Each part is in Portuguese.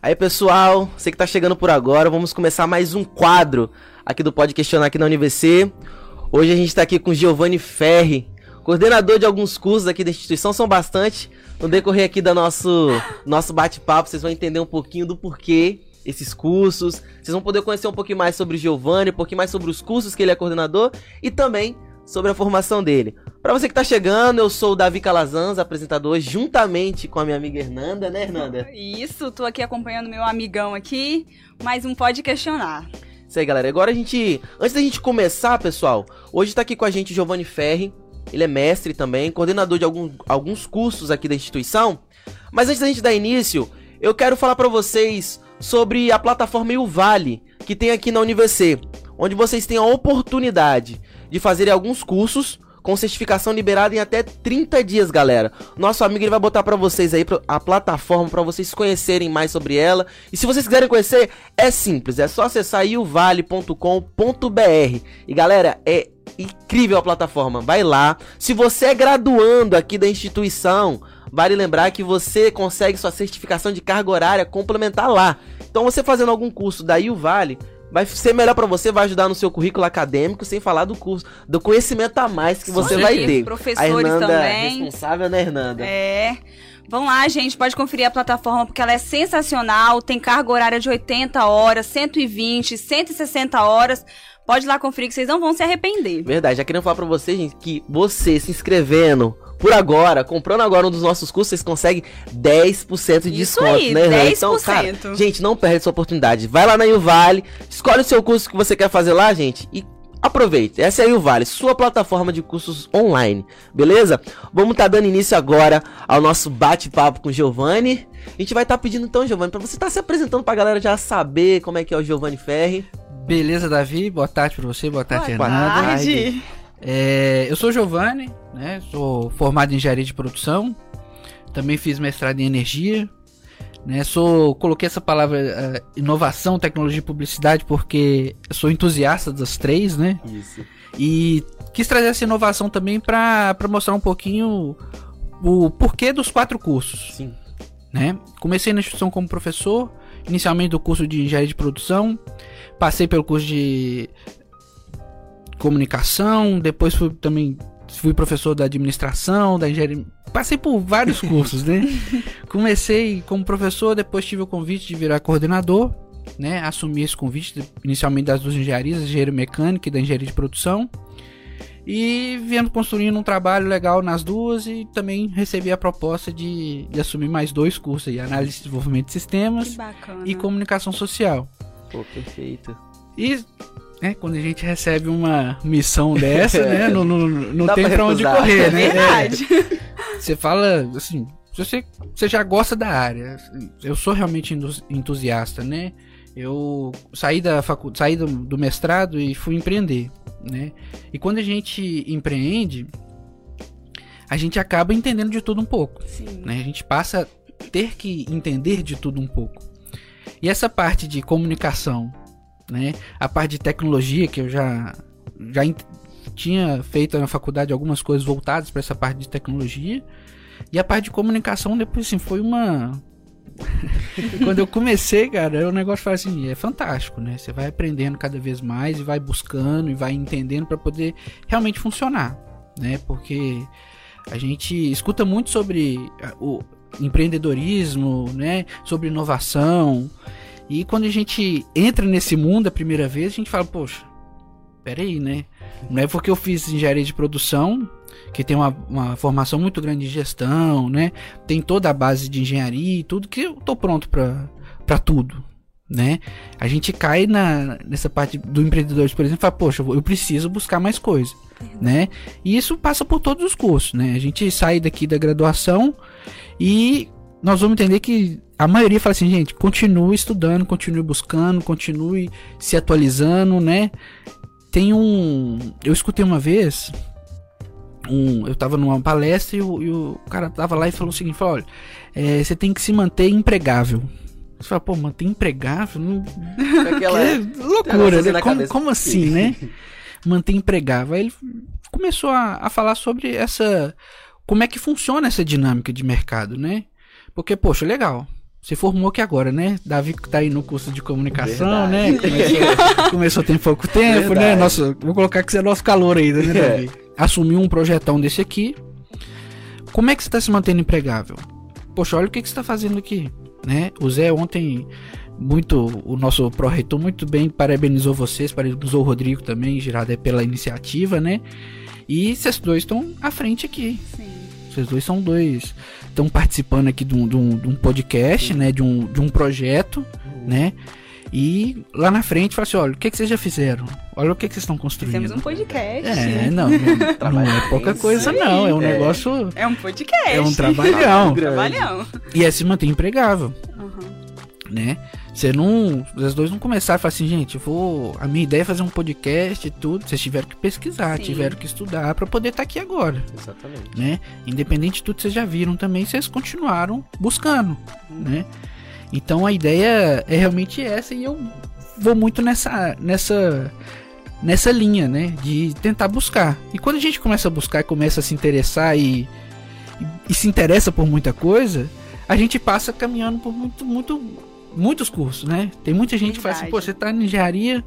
Aí, pessoal, você que tá chegando por agora, vamos começar mais um quadro aqui do Pode Questionar aqui na UniVC. Hoje a gente tá aqui com Giovanni Ferri, coordenador de alguns cursos aqui da instituição, são bastante. No decorrer aqui do nosso, nosso bate-papo, vocês vão entender um pouquinho do porquê esses cursos. Vocês vão poder conhecer um pouquinho mais sobre o Giovanni, um pouquinho mais sobre os cursos que ele é coordenador e também sobre a formação dele. Para você que tá chegando, eu sou o Davi Calazans, apresentador, juntamente com a minha amiga Hernanda, né, Hernanda? Isso, tô aqui acompanhando meu amigão aqui, mais um Pode Questionar. Isso aí, galera. Agora a gente. Antes da gente começar, pessoal, hoje tá aqui com a gente o Giovanni Ferri. Ele é mestre também, coordenador de algum, alguns cursos aqui da instituição. Mas antes da gente dar início, eu quero falar para vocês sobre a plataforma Vale que tem aqui na UniVC, onde vocês têm a oportunidade de fazer alguns cursos com certificação liberada em até 30 dias, galera. Nosso amigo ele vai botar para vocês aí a plataforma para vocês conhecerem mais sobre ela. E se vocês quiserem conhecer, é simples, é só acessar iovale.com.br. E galera, é incrível a plataforma. Vai lá. Se você é graduando aqui da instituição, vale lembrar que você consegue sua certificação de carga horária complementar lá. Então você fazendo algum curso da Vale vai ser melhor para você, vai ajudar no seu currículo acadêmico, sem falar do curso, do conhecimento a mais que você vai ter. Professores a Hernanda também. responsável, né, Hernanda? É. Vão lá, gente, pode conferir a plataforma porque ela é sensacional, tem carga horária de 80 horas, 120, 160 horas. Pode ir lá conferir que vocês não vão se arrepender. Verdade, já queria falar para vocês, gente, que você se inscrevendo por agora, comprando agora um dos nossos cursos, vocês conseguem 10% de Isso desconto, aí, né, 10%. Então, cara, gente, não perde essa oportunidade. Vai lá na Uvale, escolhe o seu curso que você quer fazer lá, gente, e Aproveite, essa é a Uvale, sua plataforma de cursos online, beleza? Vamos estar tá dando início agora ao nosso bate-papo com o Giovanni. A gente vai estar tá pedindo então, Giovanni, para você estar tá se apresentando para a galera já saber como é que é o Giovanni Ferri. Beleza, Davi? Boa tarde para você, boa tarde, Boa tarde. É, eu sou Giovanni, né? Sou formado em engenharia de produção. Também fiz mestrado em energia. Né? Sou, coloquei essa palavra uh, inovação, tecnologia e publicidade porque sou entusiasta das três, né? Isso. E quis trazer essa inovação também para mostrar um pouquinho o porquê dos quatro cursos. Sim. Né? Comecei na instituição como professor, inicialmente do curso de engenharia de produção, passei pelo curso de comunicação, depois fui também fui professor da administração, da engenharia, passei por vários cursos, né? Comecei como professor, depois tive o convite de virar coordenador, né? Assumi esse convite inicialmente das duas engenharias, engenharia mecânica e da engenharia de produção. E viemos construindo um trabalho legal nas duas e também recebi a proposta de, de assumir mais dois cursos aí, análise de desenvolvimento de sistemas e comunicação social. Pô, perfeito. E né, quando a gente recebe uma missão dessa, né, não, não, não tem pra, pra onde correr, né? É verdade. É, você fala, assim, você, você já gosta da área, eu sou realmente entusiasta, né? Eu saí da facu saí do, do mestrado e fui empreender, né? E quando a gente empreende, a gente acaba entendendo de tudo um pouco, Sim. né? A gente passa a ter que entender de tudo um pouco. E essa parte de comunicação, né? A parte de tecnologia que eu já já tinha feito na faculdade algumas coisas voltadas para essa parte de tecnologia e a parte de comunicação depois assim foi uma quando eu comecei, cara, o negócio foi assim, é fantástico, né? Você vai aprendendo cada vez mais e vai buscando e vai entendendo para poder realmente funcionar, né? Porque a gente escuta muito sobre o empreendedorismo, né? Sobre inovação, e quando a gente entra nesse mundo a primeira vez, a gente fala, poxa, peraí, né? Não é porque eu fiz engenharia de produção, que tem uma, uma formação muito grande de gestão, né? Tem toda a base de engenharia e tudo, que eu tô pronto para tudo, né? A gente cai na, nessa parte do empreendedor, por exemplo, e fala, poxa, eu preciso buscar mais coisa, né? E isso passa por todos os cursos, né? A gente sai daqui da graduação e nós vamos entender que a maioria fala assim, gente, continue estudando, continue buscando, continue se atualizando, né? Tem um. Eu escutei uma vez. Um, eu tava numa palestra e o, e o cara tava lá e falou o seguinte: falou, olha, é, você tem que se manter empregável. Você fala, pô, manter empregável? Não... Aquela que loucura, né? Como, como assim, né? manter empregável. Aí ele começou a, a falar sobre essa. Como é que funciona essa dinâmica de mercado, né? Porque, poxa, legal. Você formou aqui agora, né? Davi tá aí no curso de comunicação, Verdade. né? Começou, começou tem pouco tempo, né? Verdade. né? Nosso, vou colocar que você é nosso calor ainda, né, Davi? É. Assumiu um projetão desse aqui. Como é que você tá se mantendo empregável? Poxa, olha o que, que você tá fazendo aqui, né? O Zé ontem muito o nosso pró-reitor muito bem parabenizou vocês, parabenizou o Rodrigo também, Girada pela iniciativa, né? E vocês dois estão à frente aqui. Sim. Vocês dois são dois estão participando aqui de um, de um, de um podcast, né? De um, de um projeto, uhum. né? E lá na frente fala assim: olha, o que, que vocês já fizeram? Olha o que, que vocês estão construindo. Fizemos um podcast. É, não, não, não é pouca coisa, não. É um é. negócio. É um podcast. É um trabalhão. trabalhão. E é se manter empregável. Uhum. Né? Você não. Os dois não começaram a falar assim, gente, vou. A minha ideia é fazer um podcast e tudo. Vocês tiveram que pesquisar, Sim. tiveram que estudar para poder estar tá aqui agora. Exatamente. Né? Independente de tudo, vocês já viram também, vocês continuaram buscando, hum. né? Então a ideia é realmente essa e eu vou muito nessa nessa nessa linha, né, de tentar buscar. E quando a gente começa a buscar e começa a se interessar e, e, e se interessa por muita coisa, a gente passa caminhando por muito muito muitos cursos, né? Tem muita gente que fala assim, pô, você tá em engenharia,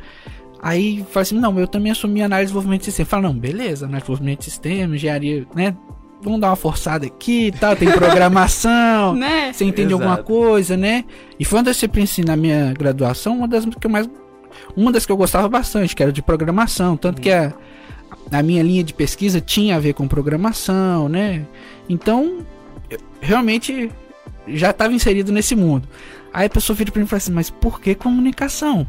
aí fala assim, não, eu também assumi análise de desenvolvimento de sistema. Fala, não, beleza, análise de desenvolvimento de sistema, engenharia, né? Vamos dar uma forçada aqui e tal, tem programação, né? Você entende Exato. alguma coisa, né? E foi uma das disciplinas assim, na minha graduação, uma das que eu mais. Uma das que eu gostava bastante, que era de programação. Tanto que a, a minha linha de pesquisa tinha a ver com programação, né? Então, realmente já estava inserido nesse mundo. Aí a pessoa vira pra mim e fala assim, mas por que comunicação?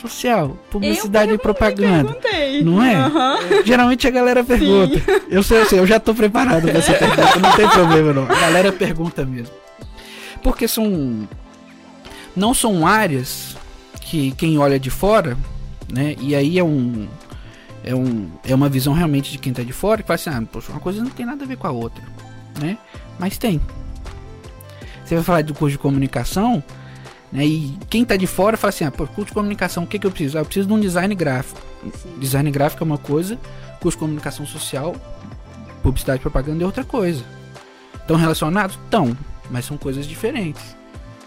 social, publicidade e propaganda. Não é? Uhum. Geralmente a galera pergunta. Eu sei, eu sei, eu já tô preparado pra essa pergunta, não tem problema não. A galera pergunta mesmo. Porque são não são áreas que quem olha de fora, né? E aí é um é um é uma visão realmente de quem tá de fora que fala assim, ah, poxa, uma coisa não tem nada a ver com a outra, né? Mas tem. Você vai falar do curso de comunicação, né? E quem tá de fora fala assim: ah, curso de comunicação, o que, que eu preciso? Ah, eu preciso de um design gráfico. Sim. Design gráfico é uma coisa, curso de comunicação social, publicidade e propaganda é outra coisa. Estão relacionados? Estão, mas são coisas diferentes.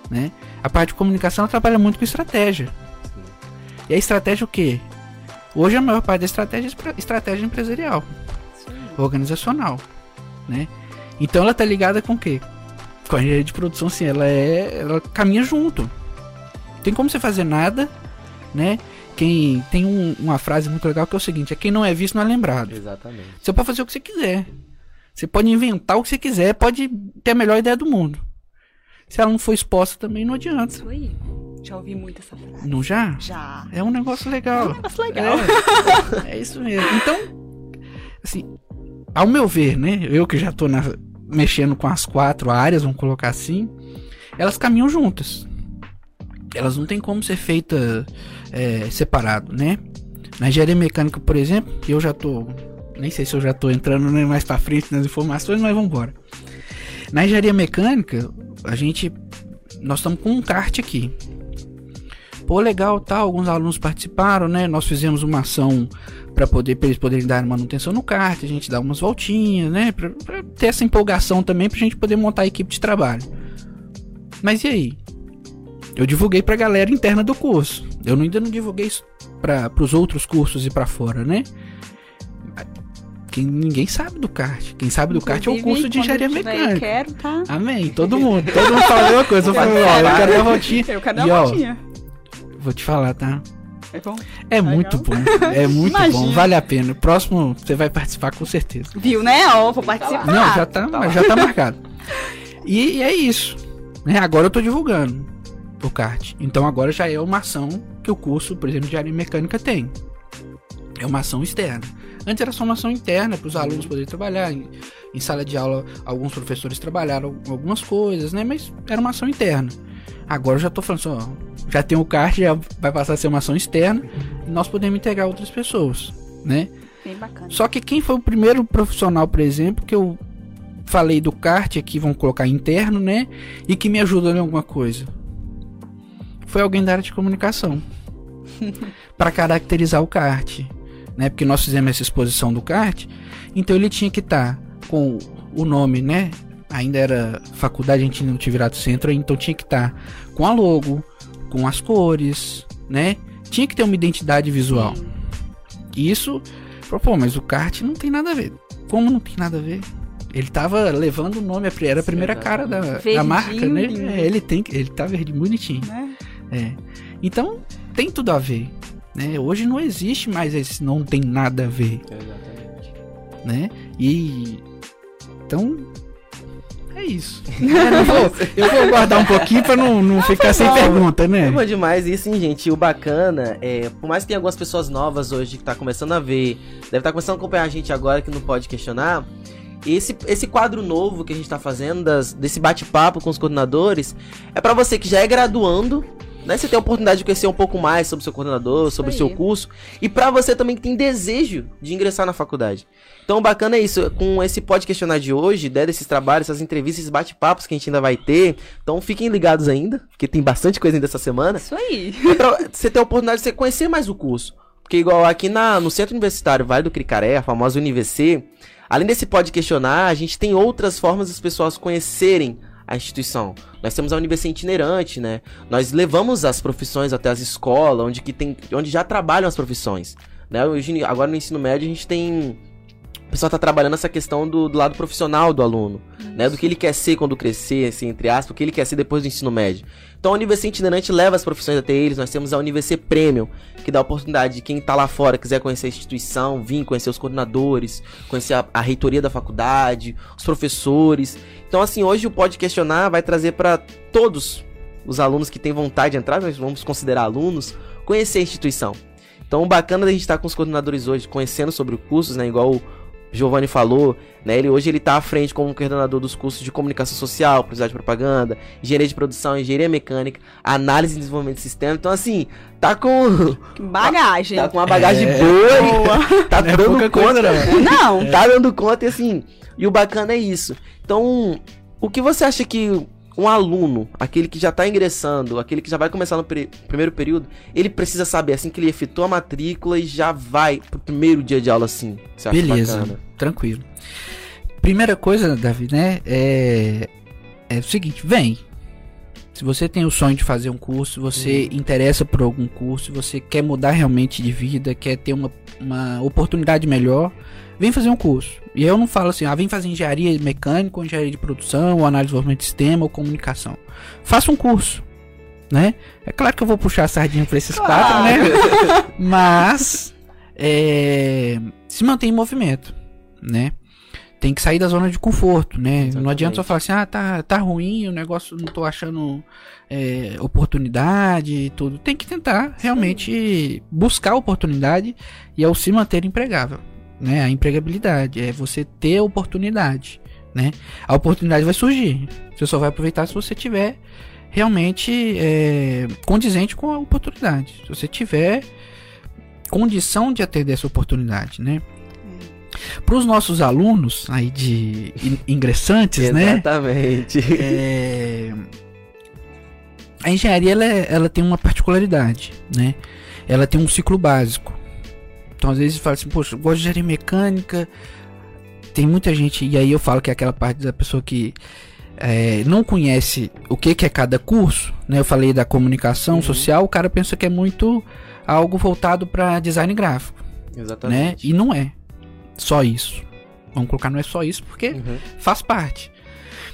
Né? A parte de comunicação trabalha muito com estratégia. Sim. E a estratégia o quê? Hoje a maior parte da estratégia é estratégia empresarial, Sim. organizacional, né? Então ela tá ligada com o quê? Com a engenharia de produção, assim, ela é. Ela caminha junto. Tem como você fazer nada, né? Quem tem um, uma frase muito legal que é o seguinte: é quem não é visto não é lembrado. Exatamente. Você pode fazer o que você quiser. Você pode inventar o que você quiser, pode ter a melhor ideia do mundo. Se ela não for exposta também não adianta. Isso aí. Já ouvi muito essa frase. Não já? Já. É um negócio legal. É um negócio legal. É, é isso mesmo. Então, assim, ao meu ver, né? Eu que já tô na, mexendo com as quatro áreas, vamos colocar assim, elas caminham juntas. Elas não tem como ser feita é, separado, né? Na engenharia mecânica, por exemplo, eu já tô. Nem sei se eu já tô entrando né, mais para frente nas informações, mas vamos embora. Na engenharia mecânica, a gente. Nós estamos com um kart aqui. Pô, legal, tá. Alguns alunos participaram, né? Nós fizemos uma ação para poder pra eles poderem dar manutenção no kart, a gente dá umas voltinhas, né? Pra, pra, ter essa empolgação também pra gente poder montar a equipe de trabalho. Mas e aí? Eu divulguei pra galera interna do curso. Eu ainda não divulguei isso para os outros cursos e para fora, né? Quem, ninguém sabe do kart. Quem sabe do Inclusive, kart é o curso de engenharia mecânica. Eu quero, tá? Amém. Todo mundo. Todo mundo fala a mesma coisa. Eu, falo, ó, eu quero dar voltinha. Eu quero dar voltinha. Vou te falar, tá? É bom? É muito bom. É muito Imagina. bom. Vale a pena. Próximo você vai participar com certeza. Viu, né? Ó, vou participar. Não, já tá, tá já tá marcado. E, e, é isso. Né? Agora eu tô divulgando o kart. Então agora já é uma ação que o curso, por exemplo, de área mecânica tem. É uma ação externa. Antes era só uma ação interna para os alunos poderem trabalhar. Em, em, sala de aula, alguns professores trabalharam algumas coisas, né? Mas era uma ação interna. Agora eu já tô falando assim, ó, já tem o kart, já vai passar a ser uma ação externa e nós podemos integrar outras pessoas, né? Bem bacana. Só que quem foi o primeiro profissional, por exemplo, que eu falei do kart aqui, vamos colocar interno, né? E que me ajudou em alguma coisa? Foi alguém da área de comunicação. para caracterizar o kart, né? Porque nós fizemos essa exposição do kart, então ele tinha que estar tá com o nome, né? ainda era faculdade, a gente não tinha virado centro, então tinha que estar tá com a logo, com as cores, né? Tinha que ter uma identidade visual. Isso, pô, mas o kart não tem nada a ver. Como não tem nada a ver? Ele tava levando o nome, era a primeira cara da, da marca, né? É, ele tem, ele tá verde bonitinho. É. é. Então, tem tudo a ver. Né? Hoje não existe mais esse não tem nada a ver. Exatamente. Né? E então é isso. eu, vou, eu vou guardar um pouquinho pra não, não ficar sem pergunta, né? É bom demais. E assim, gente, o bacana é, por mais que tenha algumas pessoas novas hoje que tá começando a ver, deve estar tá começando a acompanhar a gente agora que não pode questionar. Esse, esse quadro novo que a gente tá fazendo, das, desse bate-papo com os coordenadores, é para você que já é graduando né? Você tem a oportunidade de conhecer um pouco mais sobre o seu coordenador, sobre o seu curso. E para você também que tem desejo de ingressar na faculdade. Então, bacana é isso. Com esse Pode Questionar de hoje, né, desses trabalhos, essas entrevistas, esses bate-papos que a gente ainda vai ter. Então, fiquem ligados ainda, porque tem bastante coisa ainda essa semana. Isso aí. É pra você ter a oportunidade de você conhecer mais o curso. Porque, igual aqui na, no Centro Universitário Vale do Cricaré, a famosa UniVC, além desse Pode Questionar, a gente tem outras formas das pessoas conhecerem a instituição. Nós temos a universidade itinerante, né? Nós levamos as profissões até as escolas, onde, que tem, onde já trabalham as profissões. Né? Hoje, agora no ensino médio a gente tem o pessoal está trabalhando essa questão do, do, lado profissional do aluno, né? Do que ele quer ser quando crescer, assim, entre aspas, o que ele quer ser depois do ensino médio. Então a Universidade Itinerante leva as profissões até eles, nós temos a Universidade Premium, que dá a oportunidade de quem está lá fora, quiser conhecer a instituição, vir conhecer os coordenadores, conhecer a, a reitoria da faculdade, os professores. Então assim, hoje o Pode Questionar vai trazer para todos os alunos que têm vontade de entrar, nós vamos considerar alunos, conhecer a instituição. Então, o bacana da gente estar tá com os coordenadores hoje, conhecendo sobre os cursos, né? Igual o Giovanni falou, né? Ele hoje ele está à frente como coordenador dos cursos de comunicação social, publicidade de propaganda, engenharia de produção, engenharia mecânica, análise e desenvolvimento de sistema. Então assim, tá com bagagem. Tá com uma bagagem é, boa, boa. tá é dando conta, não. não. Tá dando conta e assim, e o bacana é isso. Então, o que você acha que um aluno, aquele que já está ingressando, aquele que já vai começar no primeiro período, ele precisa saber assim que ele efetua a matrícula e já vai pro primeiro dia de aula assim. Beleza, bacana? tranquilo. Primeira coisa, Davi, né, é, é o seguinte, vem. Se você tem o sonho de fazer um curso, você hum. interessa por algum curso, você quer mudar realmente de vida, quer ter uma, uma oportunidade melhor, vem fazer um curso. E eu não falo assim, ah, vem fazer engenharia mecânica, ou engenharia de produção, ou análise de desenvolvimento de sistema, ou comunicação. Faça um curso, né? É claro que eu vou puxar a sardinha para esses claro. quatro, né? Mas é, se mantém em movimento, né? Tem que sair da zona de conforto, né? Exatamente. Não adianta só falar assim, ah, tá, tá ruim, o negócio não tô achando é, oportunidade e tudo. Tem que tentar realmente buscar oportunidade e ao se manter empregável né? A empregabilidade é você ter oportunidade, né? A oportunidade vai surgir. Você só vai aproveitar se você tiver realmente é, condizente com a oportunidade. Se você tiver condição de atender essa oportunidade, né? Para os nossos alunos aí de ingressantes, né? Exatamente. É, a engenharia ela, é, ela tem uma particularidade, né? Ela tem um ciclo básico. Então às vezes fala assim, poxa, eu gosto de engenharia mecânica. Tem muita gente, e aí eu falo que é aquela parte da pessoa que é, não conhece o que, que é cada curso, né? Eu falei da comunicação uhum. social, o cara pensa que é muito algo voltado para design gráfico. Exatamente. Né? E não é só isso. Vamos colocar, não é só isso, porque uhum. faz parte.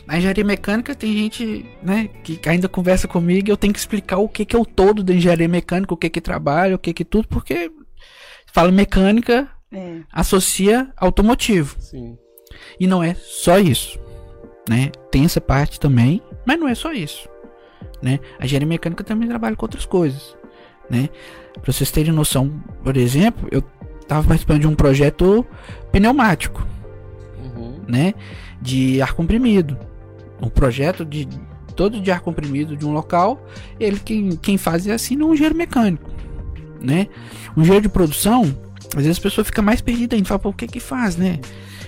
Na engenharia mecânica tem gente, né, que ainda conversa comigo e eu tenho que explicar o que que é o todo da engenharia mecânica, o que que trabalha, o que que tudo, porque fala mecânica, é. associa automotivo. Sim. E não é só isso, né? Tem essa parte também, mas não é só isso, né? A engenharia mecânica também trabalha com outras coisas, né? Para vocês terem noção, por exemplo, eu estava participando de um projeto pneumático, uhum. né? De ar comprimido. Um projeto de todo de ar comprimido de um local, ele quem, quem faz é assim, não um engenheiro mecânico né? Um engenheiro de produção, às vezes a pessoa fica mais perdida ainda, fala, pô, o que que faz, né?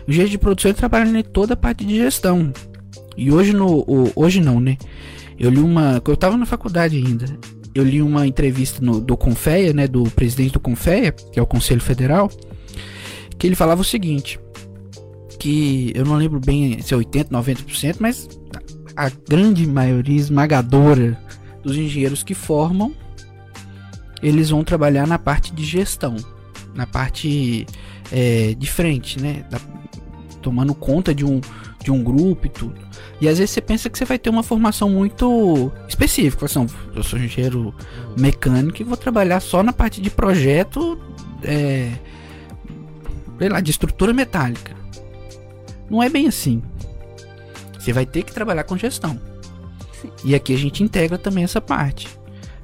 O engenheiro de produção ele trabalha em toda a parte de gestão. E hoje no hoje não, né? Eu li uma, eu tava na faculdade ainda. Eu li uma entrevista no, do Confeia, né, do presidente do Confeia, que é o Conselho Federal, que ele falava o seguinte: que eu não lembro bem se é 80, 90%, mas a grande maioria esmagadora dos engenheiros que formam, eles vão trabalhar na parte de gestão, na parte é, de frente, né? Da, tomando conta de um, de um grupo e tudo. E às vezes você pensa que você vai ter uma formação muito específica. Assim, eu sou engenheiro mecânico e vou trabalhar só na parte de projeto, é, sei lá, de estrutura metálica. Não é bem assim. Você vai ter que trabalhar com gestão. E aqui a gente integra também essa parte.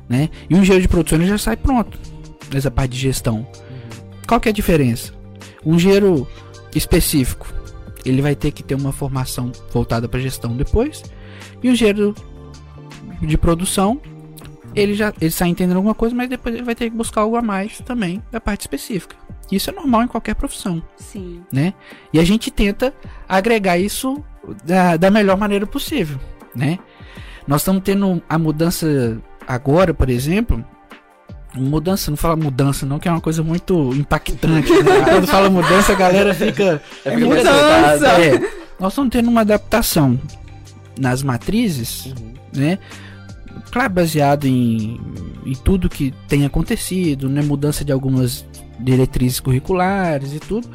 Né? E um engenheiro de produção ele já sai pronto nessa parte de gestão. Qual que é a diferença? Um engenheiro específico, ele vai ter que ter uma formação voltada para gestão depois. E um engenheiro de produção, ele já ele sai entendendo alguma coisa, mas depois ele vai ter que buscar algo a mais também da parte específica. Isso é normal em qualquer profissão. Sim. Né? E a gente tenta agregar isso da, da melhor maneira possível, né? Nós estamos tendo a mudança agora, por exemplo, mudança, não fala mudança não, que é uma coisa muito impactante. Né? Quando fala mudança, a galera fica... É, é mudança! É, nós estamos tendo uma adaptação nas matrizes, uhum. né? Claro, baseado em, em tudo que tem acontecido, né? Mudança de algumas diretrizes curriculares e tudo,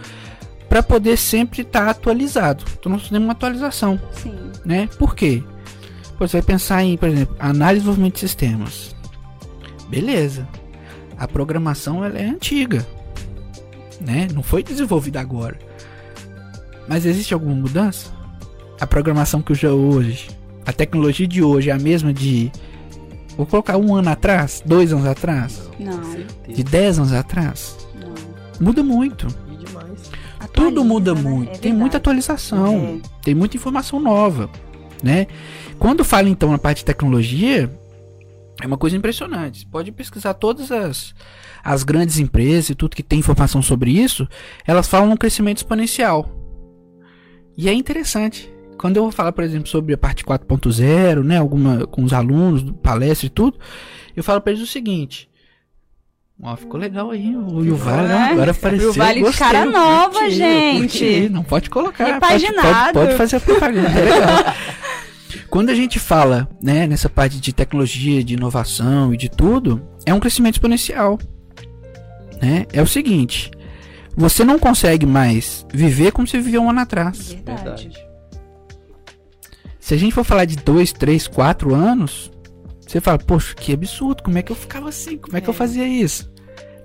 para poder sempre estar tá atualizado. Então nós temos uma atualização. Sim. Né? Por quê? Você vai pensar em, por exemplo, análise de desenvolvimento de sistemas. Beleza. A programação ela é antiga. Né? Não foi desenvolvida agora. Mas existe alguma mudança? A programação que usa hoje, a tecnologia de hoje é a mesma de Vou colocar um ano atrás, dois anos atrás? Não. De dez anos atrás? muda muito. Atualiza, Tudo muda né? muito. É tem muita atualização. É. Tem muita informação nova. Né? Quando fala então na parte de tecnologia, é uma coisa impressionante. Você pode pesquisar todas as, as grandes empresas e tudo que tem informação sobre isso, elas falam um crescimento exponencial. E é interessante. Quando eu vou falar, por exemplo, sobre a parte 4.0, né, alguma com os alunos, palestra e tudo, eu falo para eles o seguinte: Ó, ficou legal aí. O Yuval é, agora apareceu. O Vale de cara nova, curti, gente. Curti. Não pode colocar. Pode, pode, pode, fazer a propaganda. É legal. Quando a gente fala, né, nessa parte de tecnologia, de inovação e de tudo, é um crescimento exponencial. Né? É o seguinte, você não consegue mais viver como você vivia um ano atrás. Verdade. Se a gente for falar de dois, três, quatro anos, você fala, poxa, que absurdo, como é que eu ficava assim? Como é, é que eu é. fazia isso?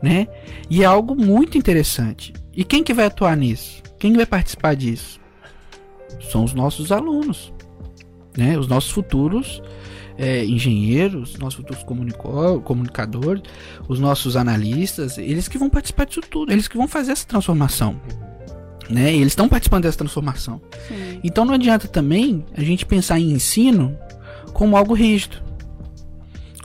Né? E é algo muito interessante. E quem que vai atuar nisso? Quem vai participar disso? São os nossos alunos, né? Os nossos futuros é, engenheiros, nossos futuros comunicadores, os nossos analistas, eles que vão participar disso tudo, eles que vão fazer essa transformação. Né? E eles estão participando dessa transformação. Sim. Então não adianta também a gente pensar em ensino como algo rígido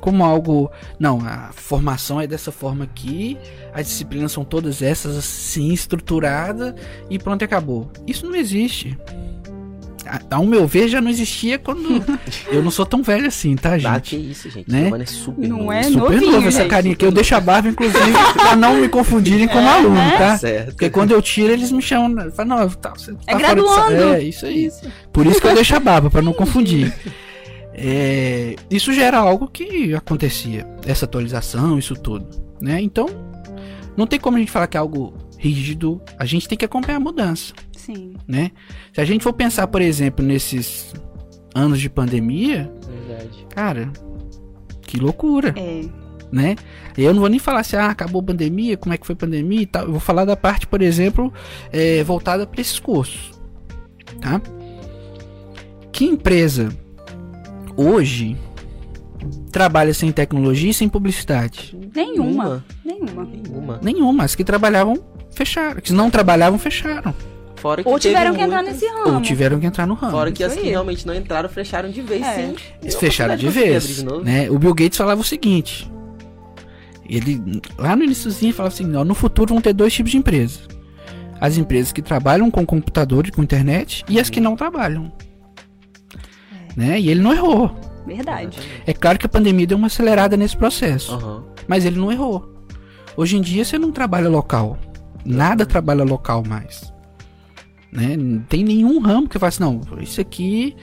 como algo. Não, a formação é dessa forma aqui, as disciplinas são todas essas assim, estruturada e pronto, acabou. Isso não existe. Ao meu ver, já não existia quando. eu não sou tão velho assim, tá, gente? Ah, que isso, gente. Né? É super não novo. é super novinho, novo essa carinha aqui. Eu deixo a barba, inclusive, pra não me confundirem como é, aluno, né? tá? Certo. Porque quando eu tiro, eles me chamam. Falam, não, tá, você tá é graduando. É, isso aí. Isso. Por isso que eu deixo a barba, pra não confundir. É, isso gera algo que acontecia, essa atualização, isso tudo, né? Então, não tem como a gente falar que é algo rígido, a gente tem que acompanhar a mudança. Sim. Né? Se a gente for pensar, por exemplo, nesses anos de pandemia, Verdade. cara, que loucura. É. Né? Eu não vou nem falar assim, ah, acabou a pandemia, como é que foi a pandemia e tal. Eu vou falar da parte, por exemplo, é, voltada para esses cursos. Tá? Que empresa hoje trabalha sem tecnologia e sem publicidade? Nenhuma. Nenhuma. Nenhuma. Nenhuma. As que trabalhavam, fecharam. As que não trabalhavam, fecharam. Fora que Ou tiveram que entrar nesse ramo. Ou tiveram que entrar no ramo. Fora que as que realmente não entraram, fecharam de vez, é. sim. Eles fecharam de vez. De né? O Bill Gates falava o seguinte. Ele, lá no iníciozinho, falava assim, ó, no futuro vão ter dois tipos de empresas. As empresas que trabalham com computador e com internet e as que não trabalham né? E ele não errou. Verdade. É claro que a pandemia deu uma acelerada nesse processo. Uhum. Mas ele não errou. Hoje em dia você não trabalha local. Nada trabalha local mais. Né? Não tem nenhum ramo que fala assim, não, isso aqui.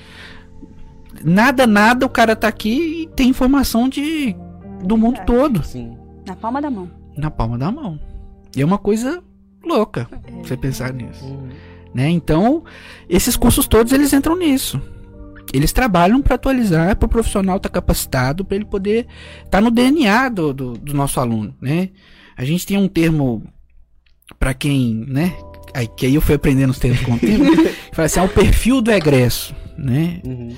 Nada, nada, o cara tá aqui e tem informação de do mundo é. todo. Sim. Na palma da mão. Na palma da mão. E é uma coisa louca é. você pensar nisso. Uhum. Né? Então, esses cursos todos eles entram nisso. Eles trabalham para atualizar, para o profissional estar tá capacitado, para ele poder estar tá no DNA do, do, do, nosso aluno, né? A gente tem um termo para quem, né? Aí, que aí eu fui aprendendo os termos com o tempo. fala assim, é o perfil do egresso, né? Uhum.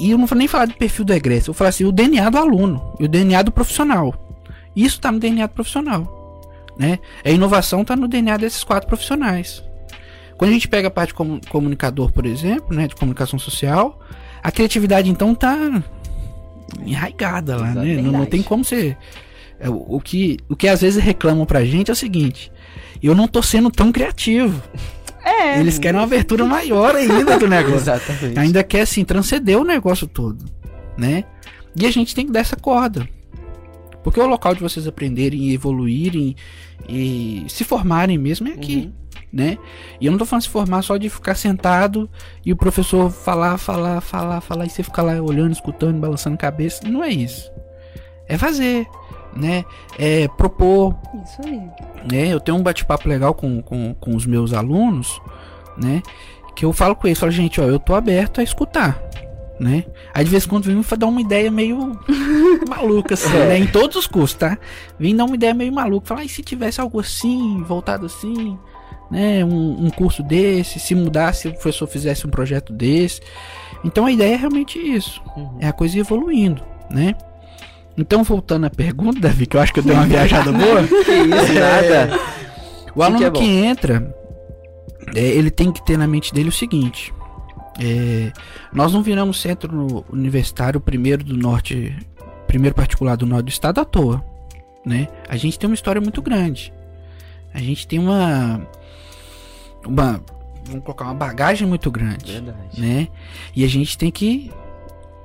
E eu não vou nem falar de perfil do egresso, eu falar assim, o DNA do aluno e o DNA do profissional. Isso está no DNA do profissional, né? A inovação está no DNA desses quatro profissionais. Quando a gente pega a parte de comunicador, por exemplo, né, de comunicação social, a criatividade então tá enraigada lá, né? Não, não, tem como ser é, o, o, que o que às vezes reclamam pra gente é o seguinte: eu não tô sendo tão criativo. É. Eles querem uma abertura maior ainda do negócio. Exatamente. Ainda quer assim transcender o negócio todo, né? E a gente tem que dar essa corda. Porque o local de vocês aprenderem e evoluírem e se formarem mesmo é aqui. Uhum né? E eu não tô falando se formar só de ficar sentado e o professor falar, falar, falar, falar e você ficar lá olhando, escutando, balançando a cabeça. Não é isso. É fazer, né? É propor. Isso aí. Né? Eu tenho um bate-papo legal com, com, com os meus alunos, né? Que eu falo com eles, falo, gente, ó, eu tô aberto a escutar. Né? Aí de vez em quando vem dar uma ideia meio maluca, assim, né? Em todos os cursos, tá? Vem dar uma ideia meio maluca. Falar, e se tivesse algo assim, voltado assim? né, um, um, curso desse, se mudasse, se o professor fizesse um projeto desse. Então a ideia é realmente isso, uhum. é a coisa evoluindo, né? Então voltando à pergunta, Davi, que eu acho que eu dei uma viajada boa. que isso, nada. O aluno que, é que entra, é, ele tem que ter na mente dele o seguinte: é, nós não viramos centro universitário primeiro do norte, primeiro particular do norte do estado à toa, né? A gente tem uma história muito grande. A gente tem uma uma vamos colocar uma bagagem muito grande, Verdade. né? E a gente tem que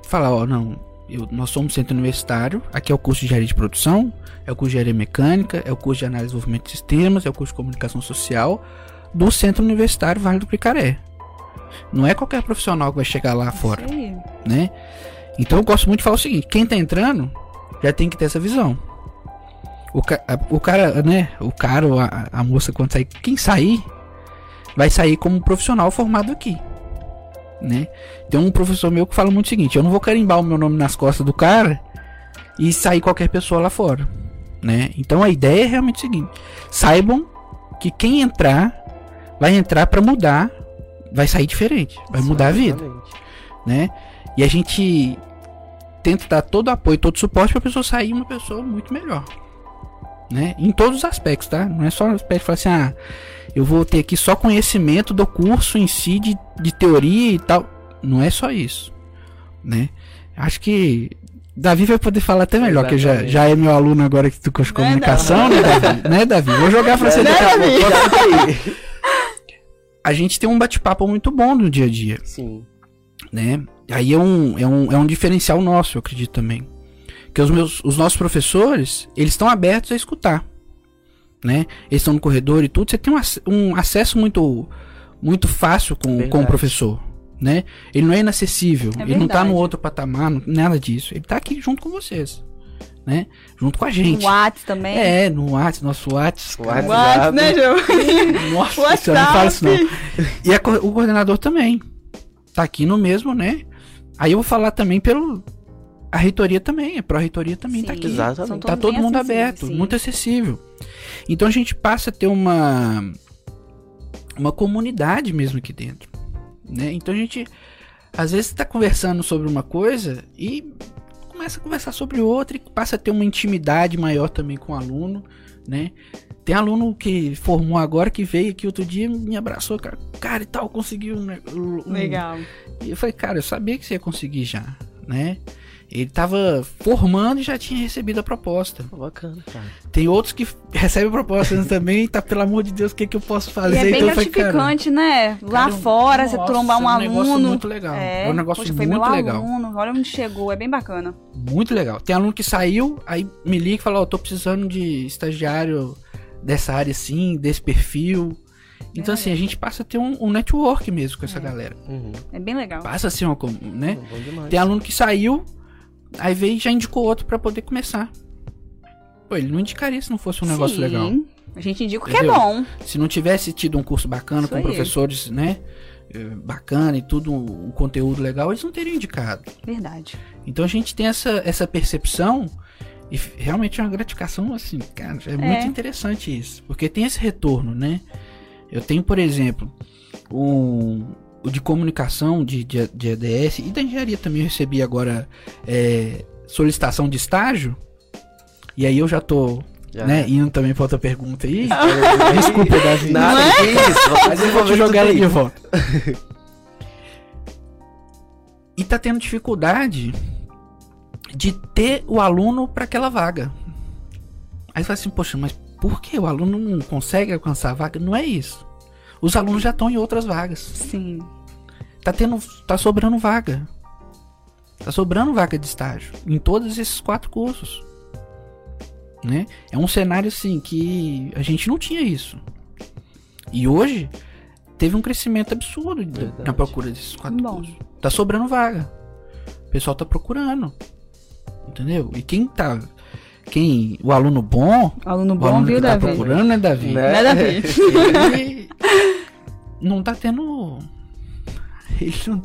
falar, ó, não, eu, nós somos centro universitário, aqui é o curso de engenharia de produção, é o curso de engenharia mecânica, é o curso de análise e desenvolvimento de sistemas, é o curso de comunicação social do centro universitário Vale do Picaré. Não é qualquer profissional que vai chegar lá fora, né? Então eu gosto muito de falar o seguinte, quem tá entrando já tem que ter essa visão. O, ca o cara, né? O cara, a, a moça, quando sair, quem sair, vai sair como profissional formado aqui. Né? Tem um professor meu que fala muito o seguinte: eu não vou carimbar o meu nome nas costas do cara e sair qualquer pessoa lá fora. Né? Então a ideia é realmente o seguinte: saibam que quem entrar vai entrar para mudar, vai sair diferente, vai mudar a vida. Né? E a gente tenta dar todo o apoio, todo o suporte para a pessoa sair uma pessoa muito melhor. Né? Em todos os aspectos, tá? Não é só o aspecto de falar assim, ah, eu vou ter aqui só conhecimento do curso em si, de, de teoria e tal. Não é só isso, né? Acho que Davi vai poder falar até melhor, Exatamente. que já, já é meu aluno agora que tu curso de comunicação, não, não. né, Davi? né, Davi? Vou jogar pra você daqui a pouco. A gente tem um bate-papo muito bom no dia a dia. Sim. Né? Aí é um, é um, é um diferencial nosso, eu acredito também. Que os, meus, os nossos professores, eles estão abertos a escutar né? Eles estão no corredor e tudo, você tem um, um acesso muito muito fácil com, com o professor, né? Ele não é inacessível, é ele não tá no outro patamar, nada disso. Ele tá aqui junto com vocês. Né? Junto com a gente. No WhatsApp também. É, no WhatsApp, nosso WhatsApp. WhatsApp, WhatsApp né, João? Nossa, WhatsApp. não fala isso não. E a, o coordenador também. Tá aqui no mesmo, né? Aí eu vou falar também pelo. A reitoria também, a pró-reitoria também tá sim, tá aqui. Exatamente. Tá todo mundo aberto, sim. muito acessível. Então a gente passa a ter uma uma comunidade mesmo aqui dentro, né? Então a gente às vezes está conversando sobre uma coisa e começa a conversar sobre outra e passa a ter uma intimidade maior também com o aluno, né? Tem aluno que formou agora que veio aqui outro dia me abraçou, cara, cara e tal, conseguiu um, um... Legal. E eu falei, cara, eu sabia que você ia conseguir já, né? Ele tava formando e já tinha recebido a proposta. Bacana, cara. Tem outros que recebem propostas também, tá, pelo amor de Deus, o que, que eu posso fazer? E é bem então, gratificante, falei, né? Lá cara, fora, nossa, você trombar um, é um aluno. É um negócio muito legal. É, é um negócio poxa, muito legal. Aluno, olha onde chegou, é bem bacana. Muito legal. Tem aluno que saiu, aí me liga e fala, ó, oh, tô precisando de estagiário dessa área assim, desse perfil. Então, assim, a gente passa a ter um, um network mesmo com essa É. galera. Uhum. É bem legal. Passa a ser uma. com- né? Bom demais. Tem aluno que saiu, aí veio e já indicou outro pra poder começar. Pô, ele não indicaria se não fosse um negócio Sim. legal. A gente indica o que é bom. Se não tivesse tido um curso bacana, Isso com aí. professores, né? eh, Bacana e tudo, um conteúdo legal, eles não teriam indicado. Verdade. Então a gente tem essa, essa percepção e realmente é uma gratificação, assim, cara, é, muito interessante isso. Porque tem esse retorno, né? Eu tenho, por exemplo, um, de comunicação de, de, de EDS e da engenharia também eu recebi agora é, solicitação de estágio. E aí eu já tô Já. né, indo também pra outra pergunta aí. Desculpa, Davi. Nada, Não que isso. Mas eu vou te jogar ela tudo de volta. e tá tendo dificuldade de ter o aluno para aquela vaga. Aí você fala assim, poxa, mas por que o aluno não consegue alcançar a vaga? Não é isso. Os alunos já estão em outras vagas. Sim. Tá tendo, tá sobrando vaga. Tá sobrando vaga de estágio em todos esses quatro cursos. Né? É um cenário assim que a gente não tinha isso. E hoje teve um crescimento absurdo de- Verdade. na procura desses quatro Bom. cursos. Tá sobrando vaga. O pessoal tá procurando. Entendeu? E quem tá quem o aluno bom, Aluno o bom, aluno viu, que tá Davi? procurando, né, Davi? Né? Né, Davi? ele não tá tendo. Ele não,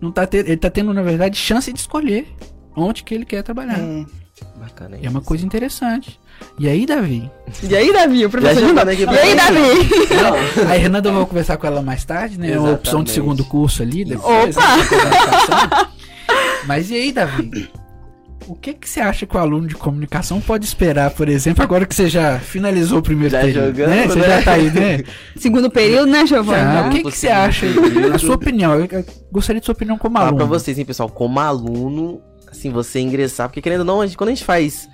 não tá tendo. Ele tá tendo, na verdade, chance de escolher onde que ele quer trabalhar. É. Bacana É uma coisa interessante. E aí, Davi? E aí, Davi, o Já professor jogando aqui E aí. Davi? A Renata eu vou conversar com ela mais tarde, né? É uma opção de segundo curso ali. depois, Opa! né. Mas e aí, Davi? O que que você acha que o aluno de comunicação pode esperar, por exemplo, agora que você já finalizou o primeiro Já período, jogando, né? Você né? já tá aí, né? Segundo período, né, Giovanni? Já, o que, Pro que você acha? período. Na sua opinião, eu gostaria de sua opinião como Falar aluno. pra vocês, hein, pessoal, como aluno, assim, você ingressar, porque querendo ou não, a gente- quando a gente faz,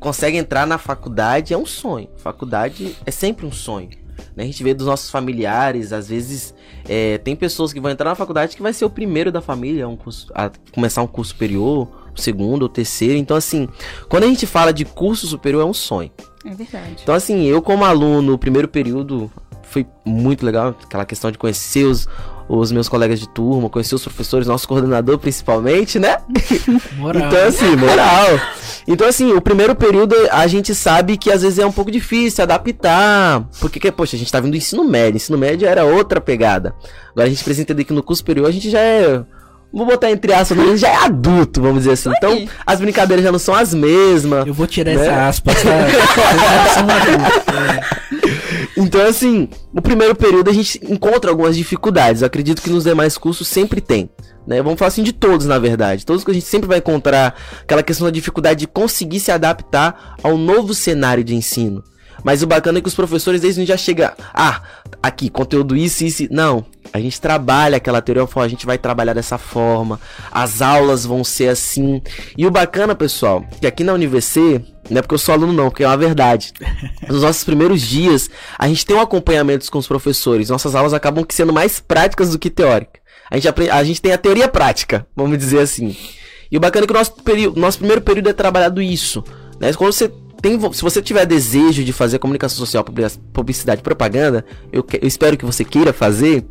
consegue entrar na faculdade, é um sonho. Faculdade é sempre um sonho. Né? A gente vê dos nossos familiares, às vezes, é, tem pessoas que vão entrar na faculdade que vai ser o primeiro da família a, um curso, a começar um curso superior, o segundo ou terceiro. Então, assim, quando a gente fala de curso superior, é um sonho. É verdade. Então, assim, eu como aluno, o primeiro período foi muito legal, aquela questão de conhecer os, os meus colegas de turma, conhecer os professores, nosso coordenador principalmente, né? Moral. Então, assim, moral. Então, assim, o primeiro período a gente sabe que às vezes é um pouco difícil adaptar. Porque, que, poxa, a gente tá vindo do ensino médio. Ensino médio era outra pegada. Agora a gente precisa entender que no curso superior a gente já é. Vou botar entre aspas, a gente já é adulto, vamos dizer assim. Então, as brincadeiras já não são as mesmas. Eu vou tirar Né? essa aspa, tá? Então, assim, no primeiro período a gente encontra algumas dificuldades. Eu acredito que nos demais cursos sempre tem. Né? Vamos falar assim de todos, na verdade. Todos que a gente sempre vai encontrar aquela questão da dificuldade de conseguir se adaptar ao novo cenário de ensino. Mas o bacana é que os professores, eles não já chegam. Ah, aqui, conteúdo isso, isso. e-". Não. A gente trabalha aquela teoria, a gente vai trabalhar dessa forma, as aulas vão ser assim. E o bacana, pessoal, que aqui na UniVC, não é porque eu sou aluno, não, porque é uma verdade. Nos nossos primeiros dias, a gente tem um acompanhamento com os professores. Nossas aulas acabam sendo mais práticas do que teóricas. A gente, apre- a gente tem a teoria prática, vamos dizer assim. E o bacana é que o nosso, período, nosso primeiro período é trabalhado isso. Né? Quando você tem, se você tiver desejo de fazer comunicação social, publi- publicidade e propaganda, eu, que- eu espero que você queira fazer.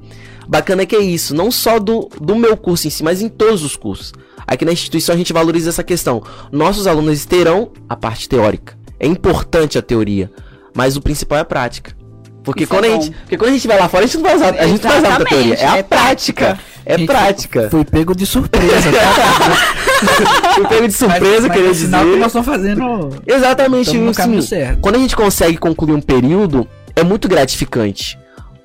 Bacana é que é isso, não só do, do meu curso em si, mas em todos os cursos. Aqui na instituição a gente valoriza essa questão. Nossos alunos terão a parte teórica. É importante a teoria, mas o principal é a prática. Porque Isso é quando, a bom. gente, porque quando a gente vai lá fora, a gente não vai usar, a gente não vai usar muita teoria. É a é prática. prática. É Gente, prática. Fui pego de surpresa, tá? Fui pego de surpresa, queria é sinal dizer. que nós estamos fazendo. Exatamente, no caminho certo. Quando a gente consegue concluir um período, é muito gratificante.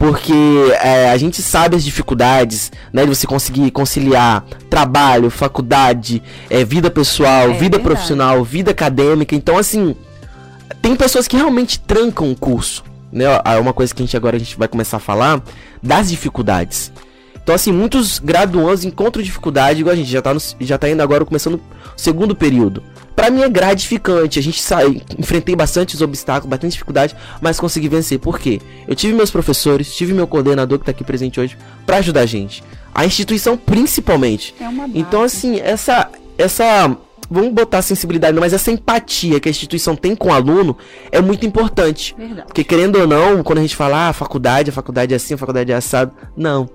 Porque é, a gente sabe as dificuldades, né? De você conseguir conciliar trabalho, faculdade, é, vida pessoal, É vida profissional, vida acadêmica. Então, assim, tem pessoas que realmente trancam o curso. Né? É uma coisa que a gente agora a gente vai começar a falar das dificuldades. Então, assim, muitos graduandos encontram dificuldade, igual a gente já tá, no, já tá indo agora começando o segundo período. Pra mim é gratificante, a gente sai, enfrentei bastante obstáculos, bastante dificuldade, mas consegui vencer. Por quê? Eu tive meus professores, tive meu coordenador que tá aqui presente hoje pra ajudar a gente. A instituição principalmente. É uma base. Então, assim, essa, essa vamos botar sensibilidade, mas essa empatia que a instituição tem com o aluno é muito importante. Verdade. Porque querendo ou não, quando a gente fala, ah, a faculdade, a faculdade é assim, a faculdade é assado, não.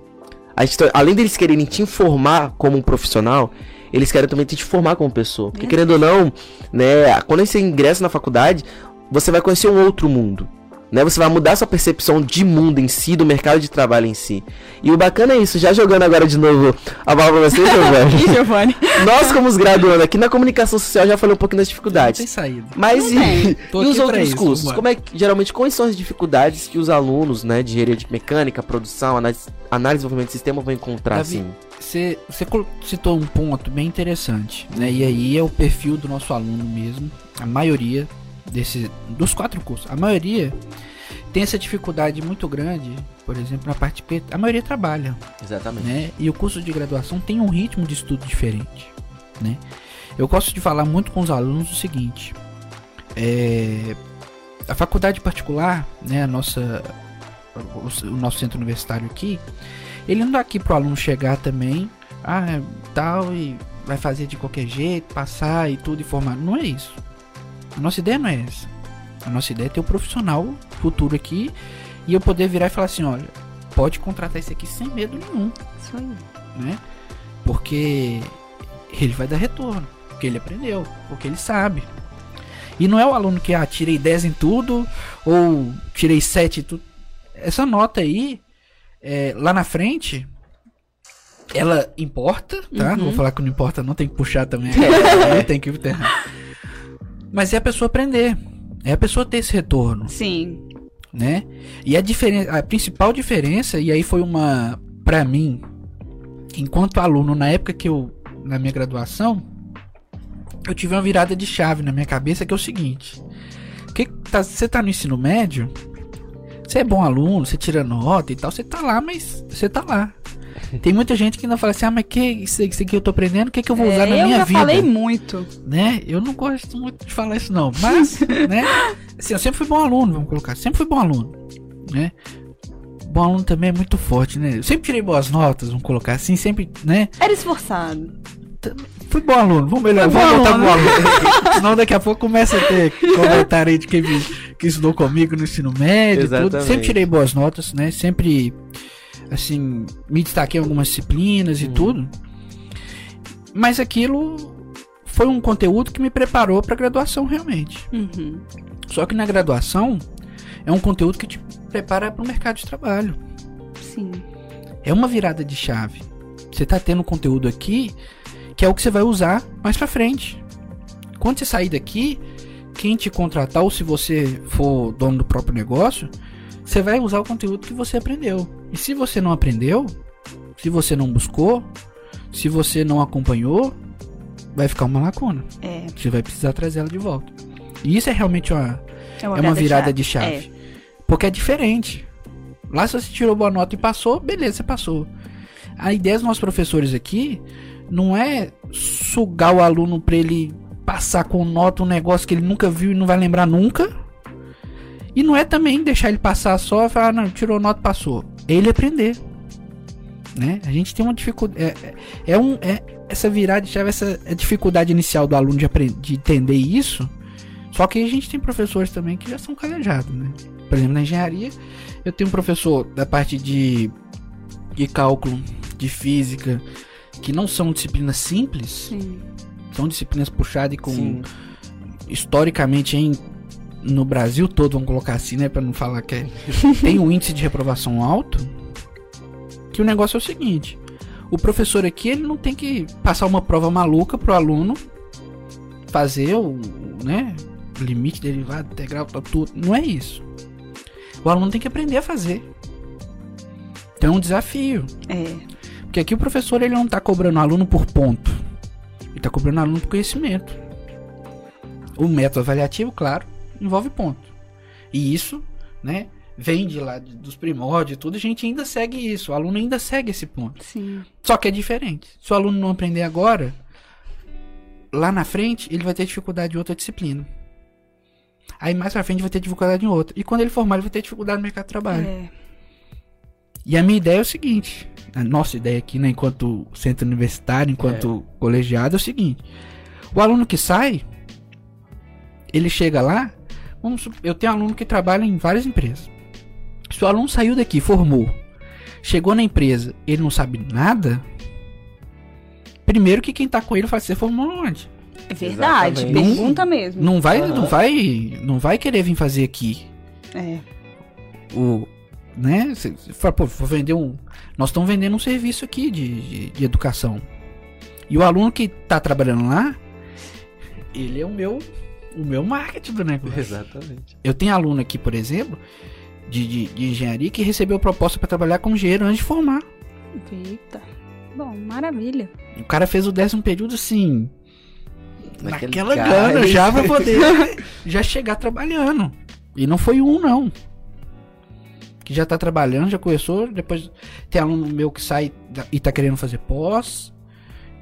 A gente, além deles quererem te informar como um profissional, eles querem também te formar como pessoa. Porque querendo ou não, né, quando você ingressa na faculdade, você vai conhecer um outro mundo. Né, você vai mudar sua percepção de mundo em si, do mercado de trabalho em si. E o bacana é isso, já jogando agora de novo a palavra pra você, Giovanni. Giovanni. Nós, como os graduandos aqui na comunicação social, já falei um pouquinho das dificuldades. Tem saída. Mas Não e, e os outros isso, cursos? Como é que, geralmente, quais são as dificuldades que os alunos, né, de engenharia de mecânica, produção, análise, análise e desenvolvimento de sistema vão encontrar, Davi, assim? Você, citou um ponto bem interessante, né? E aí é o perfil do nosso aluno mesmo. A maioria desse, dos quatro cursos, a maioria tem essa dificuldade muito grande, por exemplo, na parte P, a maioria trabalha, Exatamente. né? E o curso de graduação tem um ritmo de estudo diferente, né? Eu gosto de falar muito com os alunos o seguinte: é, a faculdade particular, né? A nossa, o, o nosso centro universitário aqui, ele não dá aqui pro aluno chegar também, ah, é, tal e vai fazer de qualquer jeito, passar e tudo e formar. Não é isso. A nossa ideia não é essa. A nossa ideia é ter o profissional futuro aqui e eu poder virar e falar assim, olha, pode contratar esse aqui sem medo nenhum Isso aí. né? Porque ele vai dar retorno, porque ele aprendeu, porque ele sabe. E não é o aluno que, ah, tirei 10 em tudo, ou tirei 7 em tudo. Essa nota aí, é, lá na frente, ela importa, tá? Não vou falar que não importa, não tem que puxar também. tem que ter. Mas é a pessoa aprender. É a pessoa ter esse retorno Sim. né? E a diferença, a principal diferença, e aí foi uma pra mim, enquanto aluno na época que eu na minha graduação, eu tive uma virada de chave na minha cabeça que é o seguinte: que tá, você tá no ensino médio, você é bom aluno, você tira nota e tal, você tá lá, mas você tá lá. Tem muita gente que ainda fala assim: "Ah, mas que isso, isso aqui eu tô aprendendo, o que que eu vou usar É, na eu minha já vida?" falei muito. né? Eu não gosto muito de falar isso não, mas, né? Assim, eu sempre fui bom aluno, vamos colocar, sempre fui bom aluno, né? Bom aluno também é muito forte, né? Eu sempre tirei boas notas, vamos colocar assim, sempre, né? Era esforçado. Fui bom aluno, vamos melhorar, vamos botar aluno. bom aluno. Senão daqui a pouco começa a ter comentário aí de quem me- que estudou comigo no ensino médio, tudo. Sempre tirei boas notas, né? Sempre, assim, me destaquei em algumas disciplinas e Uhum. tudo. Mas aquilo foi um conteúdo que me preparou para graduação realmente. Uhum. Só que na graduação é um conteúdo que te prepara para o mercado de trabalho. Sim. É uma virada de chave. Você tá tendo conteúdo aqui que é o que você vai usar mais para frente. Quando você sair daqui, quem te contratar ou se você for dono do próprio negócio, você vai usar o conteúdo que você aprendeu. E se você não aprendeu, se você não buscou, se você não acompanhou, vai ficar uma lacuna. É. Você vai precisar trazer ela de volta. E isso é realmente uma, É uma, é uma virada de de chave. Porque é diferente. Lá se você tirou boa nota e passou, beleza, você passou. A ideia dos nossos professores aqui não é sugar o aluno pra ele passar com nota um negócio que ele nunca viu e não vai lembrar nunca. E não é também deixar ele passar só e falar, não, tirou nota, passou. Ele aprender. Né? A gente tem uma dificuldade. É, é, é um, é essa virada de chave, essa dificuldade inicial do aluno de, apren- de entender isso. Só que a gente tem professores também que já são calejados, né? Por exemplo, na engenharia, eu tenho um professor da parte de, de cálculo, de física, que não são disciplinas simples, Sim. São disciplinas puxadas e com Sim. historicamente em no Brasil todo, vamos colocar assim, né, Pra não falar que é, tem um índice de reprovação alto, que o negócio é o seguinte, o professor aqui, ele não tem que passar uma prova maluca pro aluno fazer o, né, limite derivado, integral, tal, tudo, não é isso. O aluno tem que aprender a fazer. Então é um desafio. É. Porque aqui o professor ele não tá cobrando o aluno por ponto. Ele tá cobrando aluno por conhecimento. O método avaliativo, claro, envolve ponto. E isso, né, vem de lá dos primórdios e tudo, a gente ainda segue isso. O aluno ainda segue esse ponto. Sim. Só que é diferente. Se o aluno não aprender agora, lá na frente, ele vai ter dificuldade em outra disciplina. Aí mais pra frente vai ter dificuldade em outra. E quando ele formar, ele vai ter dificuldade no mercado de trabalho. É. E a minha ideia é o seguinte: a nossa ideia aqui, né, enquanto centro universitário, enquanto colegiado, é o seguinte: O aluno que sai, ele chega lá, vamos, eu tenho aluno que trabalha em várias empresas. Se o aluno saiu daqui, formou, chegou na empresa, ele não sabe nada, primeiro que quem tá com ele faz você formou onde? É verdade, Exatamente. pergunta mesmo. Não vai, Aham. não vai, não vai querer vir fazer aqui É. o, né? Você fala, pô, vou vender um, nós estamos vendendo um serviço aqui de, de, de educação. E o aluno que tá trabalhando lá, ele é o meu, o meu marketing do negócio. Exatamente. Eu tenho aluno aqui, por exemplo, de, de, de engenharia que recebeu proposta para trabalhar com engenheiro antes de formar. Eita. Bom, maravilha. O cara fez o décimo período assim, Naquele naquela gana já pra poder já chegar trabalhando. E não foi um, não. Que já tá trabalhando, já começou. Depois tem aluno meu que sai e tá querendo fazer pós.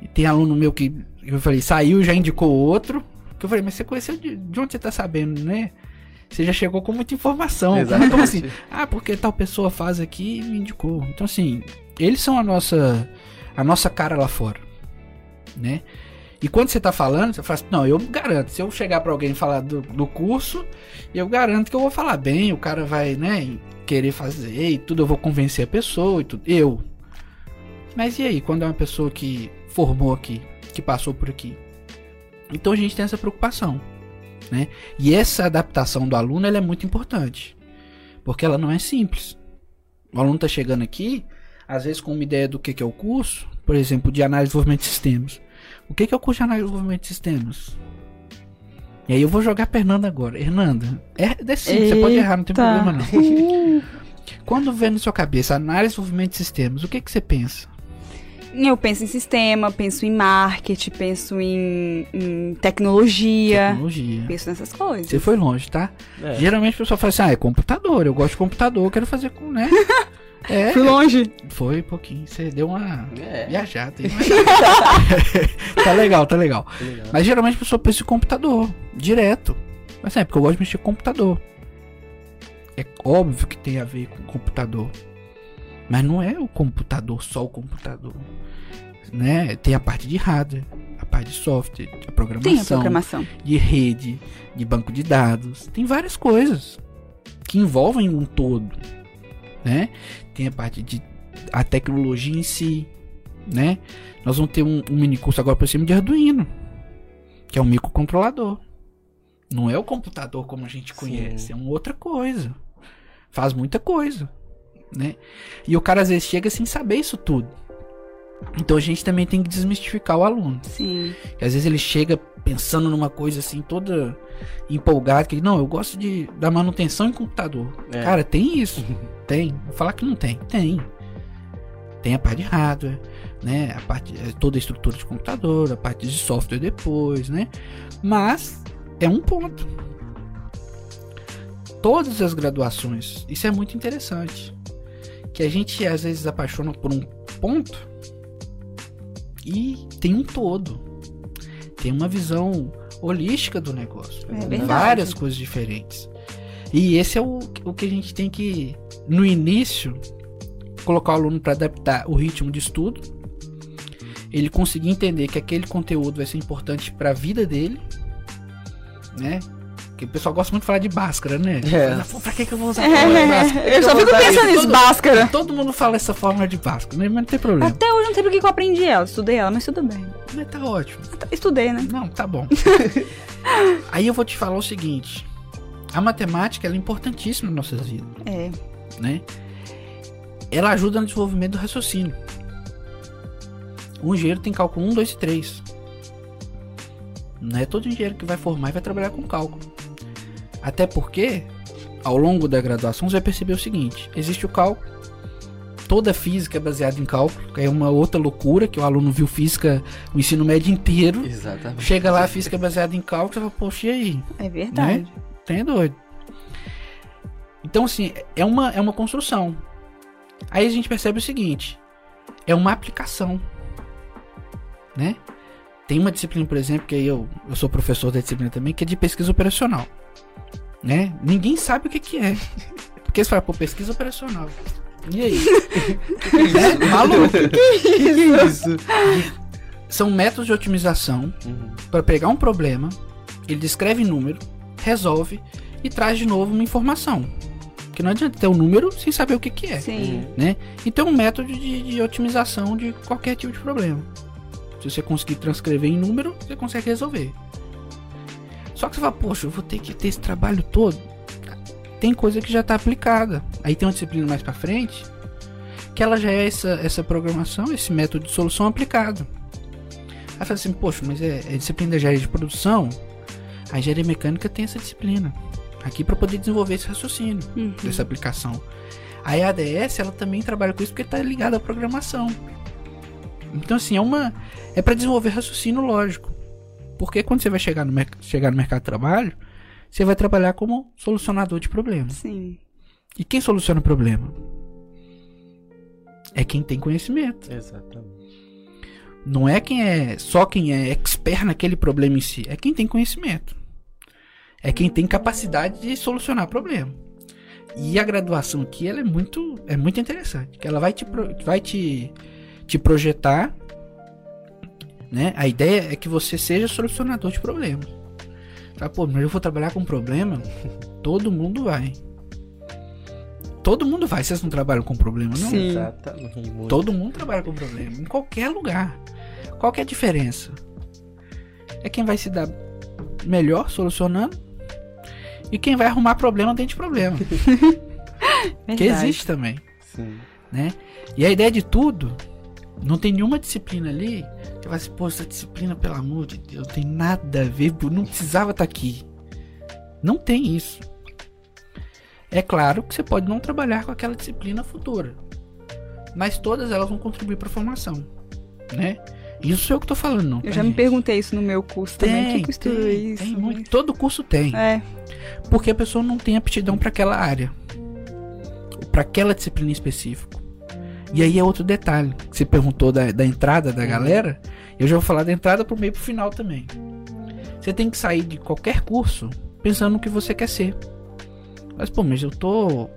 E tem aluno meu que eu falei, saiu já indicou outro. Que eu falei, mas você conheceu de, de onde você tá sabendo, né? Você já chegou com muita informação. Exatamente. Como assim? Ah, porque tal pessoa faz aqui e me indicou. Então, assim, eles são a nossa, a nossa cara lá fora, né? E quando você tá falando, você fala assim, não, eu garanto, se eu chegar pra alguém falar do, do curso, eu garanto que eu vou falar bem, o cara vai, né, querer fazer e tudo, eu vou convencer a pessoa e tudo. Eu. Mas e aí, quando é uma pessoa que formou aqui, que passou por aqui? Então a gente tem essa preocupação, né? E essa adaptação do aluno, ela é muito importante. Porque ela não é simples. O aluno tá chegando aqui, às vezes com uma ideia do que, que é o curso, por exemplo, de análise de desenvolvimento de sistemas. O que, que é o curso de análise de desenvolvimento de sistemas? E aí eu vou jogar pra Hernanda agora. Hernanda, é, é simples, você pode errar, não tem problema não. Quando vem na sua cabeça análise de desenvolvimento de sistemas, o que, que você pensa? Eu penso em sistema, penso em marketing, penso em, em tecnologia. Tecnologia. Penso nessas coisas. Você foi longe, tá? É. Geralmente a pessoa fala assim, ah, é computador, eu gosto de computador, eu quero fazer com, né? É, Fui longe. foi um pouquinho, você deu uma É. viajada aí. tá legal, tá legal. Legal. Mas geralmente a pessoa pensa em computador, direto. Mas é porque eu gosto de mexer com computador. É óbvio que tem a ver com computador. Mas não é o computador, só o computador. Né? Tem a parte de hardware, a parte de software, a programação, Tem a programação. de rede, de banco de dados. Tem várias coisas que envolvem um todo, né? Tem a parte de a tecnologia em si, né? Nós vamos ter um, um mini curso agora por cima de Arduino, que é um microcontrolador. Não é o computador como a gente conhece, é uma outra coisa. Faz muita coisa, né? E o cara às vezes chega sem saber isso tudo. Então a gente também tem que desmistificar o aluno. Sim. Que às vezes ele chega pensando numa coisa assim, toda empolgada, que não, eu gosto de da manutenção em computador. É. Cara, tem isso. tem. Vou falar que não tem. Tem. Tem a parte de hardware, né? A parte é, toda a estrutura de computador, a parte de software depois, né? Mas é um ponto. Todas as graduações, isso é muito interessante. Que a gente às vezes apaixona por um ponto e tem um todo. Tem uma visão holística do negócio. É várias coisas diferentes. E esse é o, o que a gente tem que, no início, colocar o aluno para adaptar o ritmo de estudo. Ele conseguir entender que aquele conteúdo vai ser importante para a vida dele, né? Porque o pessoal gosta muito de falar de Bhaskara, né? É. Pra que, que eu vou usar a fórmula de Bhaskara? eu só fico pensando nisso, Todo- Bhaskara. Todo mundo fala essa fórmula de Bhaskara, né? mas não tem problema. Até hoje eu não sei porque que eu aprendi ela. Estudei ela, mas tudo bem. Mas tá ótimo. Estudei, né? Não, tá bom. Aí eu vou te falar o seguinte: a matemática ela é importantíssima nas nossas vidas, É. né? Ela ajuda no desenvolvimento do raciocínio. O engenheiro tem cálculo 1, 2 e 3. Não é todo engenheiro que vai formar e vai trabalhar com cálculo. Até porque, ao longo da graduação, você vai perceber o seguinte: existe o cálculo. Toda física é baseada em cálculo, que é uma outra loucura, que o aluno viu física o ensino médio inteiro. Exatamente. Chega lá, a física é baseada em cálculo, você fala, poxa, e aí? É verdade. Tem doido. Então, assim, é uma, é uma construção. Aí a gente percebe o seguinte: é uma aplicação. Né? Tem uma disciplina, por exemplo, que aí eu, eu sou professor da disciplina também, que é de pesquisa operacional. Né? Ninguém sabe o que, que é. Porque você fala, pô, pesquisa operacional. E aí? né? Maluco. Que isso? são métodos de otimização uhum. para pegar um problema, ele descreve número, resolve e traz de novo uma informação. Que não adianta ter um número sem saber o que, que é. Sim. Né? Então é um método de, de otimização de qualquer tipo de problema. Se você conseguir transcrever em número, você consegue resolver. Só que você fala, poxa, eu vou ter que ter esse trabalho todo. Tem coisa que já está aplicada. Aí tem uma disciplina mais para frente que ela já é essa, essa programação, esse método de solução aplicado. Aí fala assim, poxa, mas é, é disciplina de engenharia de produção. A engenharia mecânica tem essa disciplina aqui para poder desenvolver esse raciocínio uhum. dessa aplicação. A ADS ela também trabalha com isso porque está ligada à programação. Então assim é uma é para desenvolver raciocínio lógico. Porque quando você vai chegar no, chegar no mercado de trabalho, você vai trabalhar como solucionador de problemas. Sim. E quem soluciona o problema? É quem tem conhecimento. Exatamente. Não é quem é só quem é expert naquele problema em si, é quem tem conhecimento. É quem tem capacidade de solucionar problema. E a graduação aqui ela é muito é muito interessante, que ela vai te vai te te projetar, né? A ideia é que você seja solucionador de problemas. Tá, pô, mas eu vou trabalhar com problema? Todo mundo vai. Todo mundo vai, vocês não trabalham com problema, não? Sim. Exatamente. Todo mundo trabalha com problema, em qualquer lugar. Qual que é a diferença? É quem vai se dar melhor solucionando e quem vai arrumar problema dentro de problema. que existe também. Sim. Né? E a ideia de tudo, não tem nenhuma disciplina ali que vai se pô, essa disciplina, pelo amor de Deus, não tem nada a ver, não precisava estar tá aqui. Não tem isso. É claro que você pode não trabalhar com aquela disciplina futura, mas todas elas vão contribuir para a formação, né? Isso é o que eu tô falando, não. Eu já gente. me perguntei isso no meu curso tem, também. Que tem, isso? Tem muito, todo curso tem. É. Porque a pessoa não tem aptidão para aquela área. para aquela disciplina específica. E aí é outro detalhe. Que você perguntou da, da entrada da galera. Eu já vou falar da entrada pro meio pro final também. Você tem que sair de qualquer curso pensando no que você quer ser. Mas, pô, mas eu tô.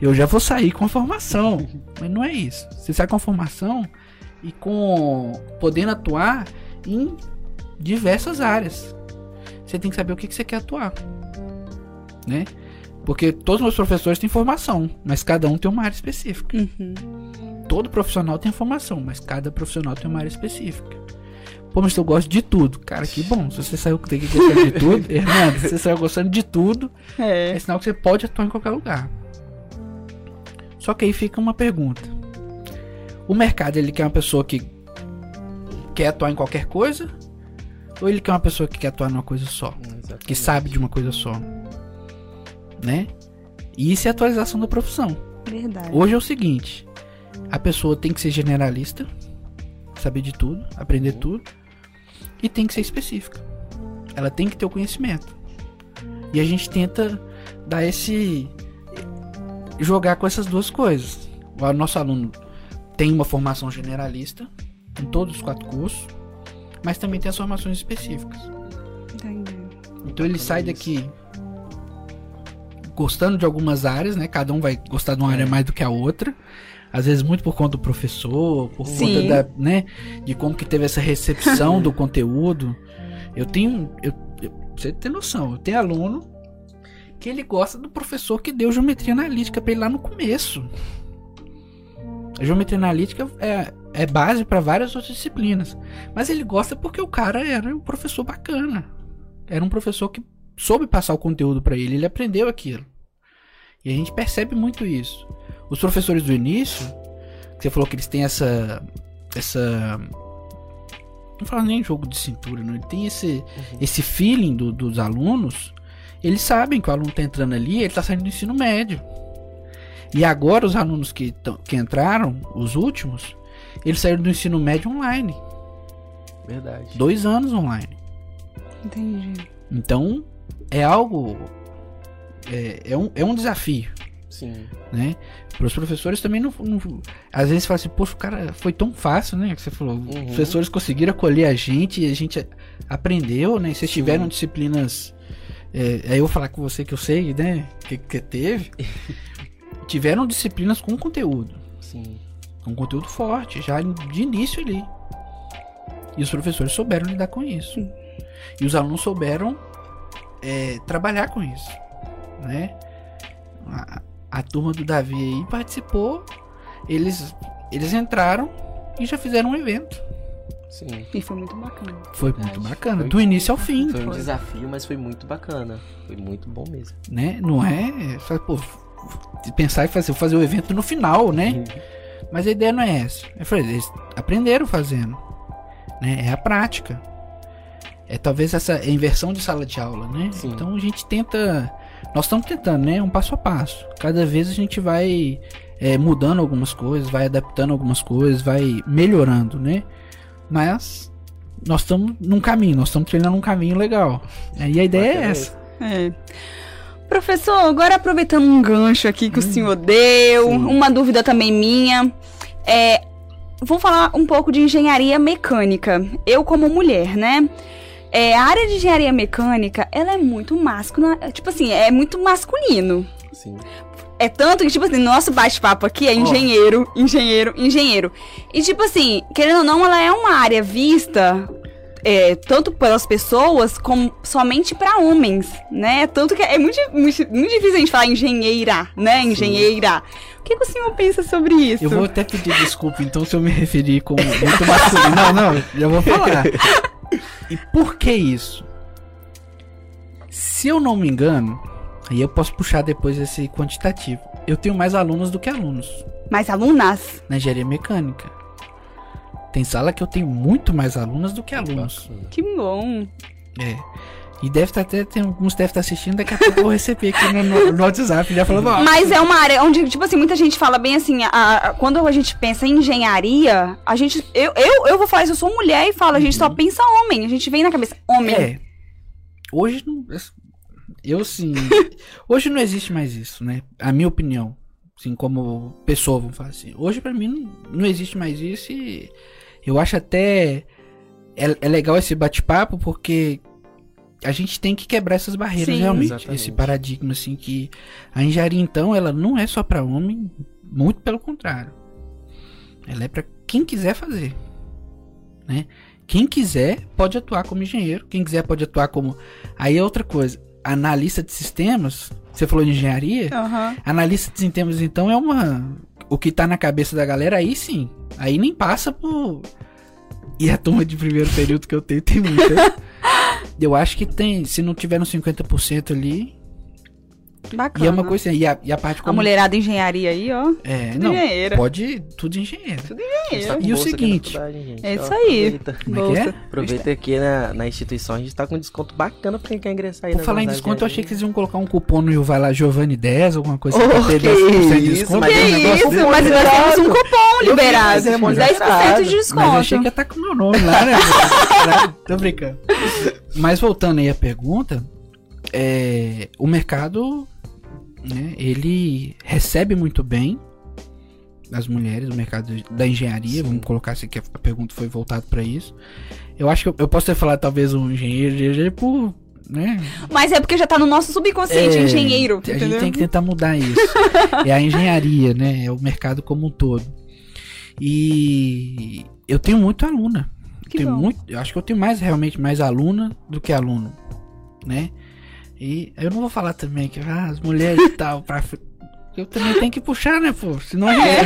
Eu já vou sair com a formação. Mas não é isso. Você sai com a formação e com podendo atuar em diversas áreas. Você tem que saber o que, que você quer atuar, né? Porque todos os meus professores têm formação, mas cada um tem uma área específica. Uhum. Todo profissional tem formação, mas cada profissional tem uma área específica. Pô, mas eu gosto de tudo. Cara, que bom. Se você saiu gostando de tudo, Hernando, se você saiu gostando de tudo, é. é sinal que você pode atuar em qualquer lugar. Só que aí fica uma pergunta. O mercado, ele quer uma pessoa que quer atuar em qualquer coisa? Ou ele quer uma pessoa que quer atuar numa coisa só? Exatamente. Que sabe de uma coisa só? Né? E isso é atualização da profissão. Verdade. Hoje é o seguinte: a pessoa tem que ser generalista, saber de tudo, aprender uhum. tudo, e tem que ser específica. Ela tem que ter o conhecimento. E a gente tenta dar esse. jogar com essas duas coisas. O nosso aluno tem uma formação generalista em todos os quatro cursos, mas também tem as formações específicas. Entendi. Então ele sai daqui gostando de algumas áreas, né? Cada um vai gostar de uma área é. mais do que a outra. Às vezes muito por conta do professor, por Sim. conta da, né, de como que teve essa recepção do conteúdo. Eu tenho, eu, eu, você tem noção, eu tenho aluno que ele gosta do professor que deu geometria analítica para ele lá no começo. A geometria analítica é, é base para várias outras disciplinas. Mas ele gosta porque o cara era um professor bacana. Era um professor que soube passar o conteúdo para ele, ele aprendeu aquilo. E a gente percebe muito isso. Os professores do início, você falou que eles têm essa essa não fala nem jogo de cintura, não. Ele tem esse uhum. esse feeling do, dos alunos. Eles sabem que o aluno está entrando ali, ele está saindo do ensino médio. E agora os alunos que, que entraram, os últimos, eles saíram do ensino médio online. Verdade. Dois anos online. Entendi. Então, é algo. É, é, um, é um desafio. Sim. Né? Para os professores também não, não, Às vezes fala assim, poxa, o cara foi tão fácil, né? Que você falou. Uhum. Os professores conseguiram acolher a gente e a gente aprendeu, né? Vocês tiveram disciplinas. É, aí eu vou falar com você que eu sei, né? Que, que teve. tiveram disciplinas com conteúdo. Sim. Com conteúdo forte, já de início ali. E os professores souberam lidar com isso. E os alunos souberam é, trabalhar com isso. Né? A, a turma do Davi aí participou. Eles, eles entraram e já fizeram um evento. Sim. E foi muito bacana. Foi muito bacana, foi, do início ao fim. Foi um foi. desafio, mas foi muito bacana. Foi muito bom mesmo. Né? Não é. Pô, pensar em fazer, fazer o evento no final, né? Uhum. Mas a ideia não é essa. Eu falei, eles aprenderam fazendo. Né? É a prática. É talvez essa inversão de sala de aula, né? Sim. Então a gente tenta. Nós estamos tentando, né? Um passo a passo. Cada vez a gente vai é, mudando algumas coisas, vai adaptando algumas coisas, vai melhorando, né? Mas nós estamos num caminho, nós estamos treinando um caminho legal. É, e a ideia é essa. É. Professor, agora aproveitando um gancho aqui que hum, o senhor deu, sim. uma dúvida também minha. É, vou falar um pouco de engenharia mecânica. Eu, como mulher, né? É, a área de engenharia mecânica, ela é muito masculina. Tipo assim, é muito masculino. Sim. É tanto que, tipo assim, nosso bate-papo aqui é engenheiro, oh. engenheiro, engenheiro. E, tipo assim, querendo ou não, ela é uma área vista é, tanto pelas pessoas como somente para homens, né? Tanto que é muito, muito, muito, difícil a gente falar engenheira, né? Engenheira. Sim. O que, que, o senhor pensa sobre isso? Eu vou até pedir desculpa, então, se eu me referir como muito masculino. não, não, já vou falar. E por que isso? Se eu não me engano, Aí eu posso puxar depois esse quantitativo. Eu tenho mais alunos do que alunos. Mais alunas? Na engenharia mecânica. Tem sala que eu tenho muito mais alunas do que alunos. Que bom. É. E deve estar até, tem alguns deve estar assistindo, daqui a pouco eu vou receber aqui no, no, no WhatsApp, já falando, ó. Mas é uma área onde, tipo assim, muita gente fala bem assim, a, a, quando a gente pensa em engenharia, a gente, eu, eu, eu vou falar isso, eu sou mulher e falo, a gente uhum. só pensa homem, a gente vem na cabeça, homem. É. Hoje, eu sim. Hoje não existe mais isso, né? A minha opinião. Assim, como pessoa, vamos falar assim. Hoje, para mim, não, não, existe mais isso e eu acho até. É, é legal esse bate-papo porque a gente tem que quebrar essas barreiras Sim, realmente. Exatamente. Esse paradigma, assim, que a engenharia, então, ela não é só para homem, muito pelo contrário. Ela é para quem quiser fazer, né? Quem quiser pode atuar como engenheiro, quem quiser pode atuar como. Aí é outra coisa analista de sistemas, você falou de engenharia, uhum. analista de sistemas então é uma o que tá na cabeça da galera aí sim. Aí nem passa por e a turma de primeiro período que eu tenho tem muita. eu acho que tem, se não tiver no 50% ali, Bacana. E é uma coisa assim, e a, e a parte como... A mulherada engenharia aí, ó. É, tudo não, engenheira. pode tudo engenheiro. Tudo engenheiro. E o seguinte... É isso aí. Aproveita, Como é que é? aproveita aqui na, na instituição, a gente tá com desconto bacana pra quem quer ingressar aí Por falar em desconto, eu achei que vocês iam colocar um cupom no Vai Lá Giovanni 10, alguma coisa oh, pra ter 10% de desconto. Mas que é isso, mas nós temos um cupom liberado. 10% de desconto. Mas eu achei que ia estar tá com o meu nome lá, né? Tô brincando. Mas voltando aí à pergunta, é, o mercado né, ele recebe muito bem as mulheres no mercado da engenharia, Sim. vamos colocar assim que a pergunta foi voltada para isso. Eu acho que eu, eu, posso ter falado talvez um engenheiro por né? Mas é porque já tá no nosso subconsciente, é, engenheiro. A entendeu? gente tem que tentar mudar isso. é a engenharia, né? É o mercado como um todo. E eu tenho muito aluna. Que tenho bom. muito, eu acho que eu tenho mais realmente mais aluna do que aluno, né? E eu não vou falar também que ah, as mulheres e tal, pra, eu também tenho que puxar, né, pô? Senão a gente, é.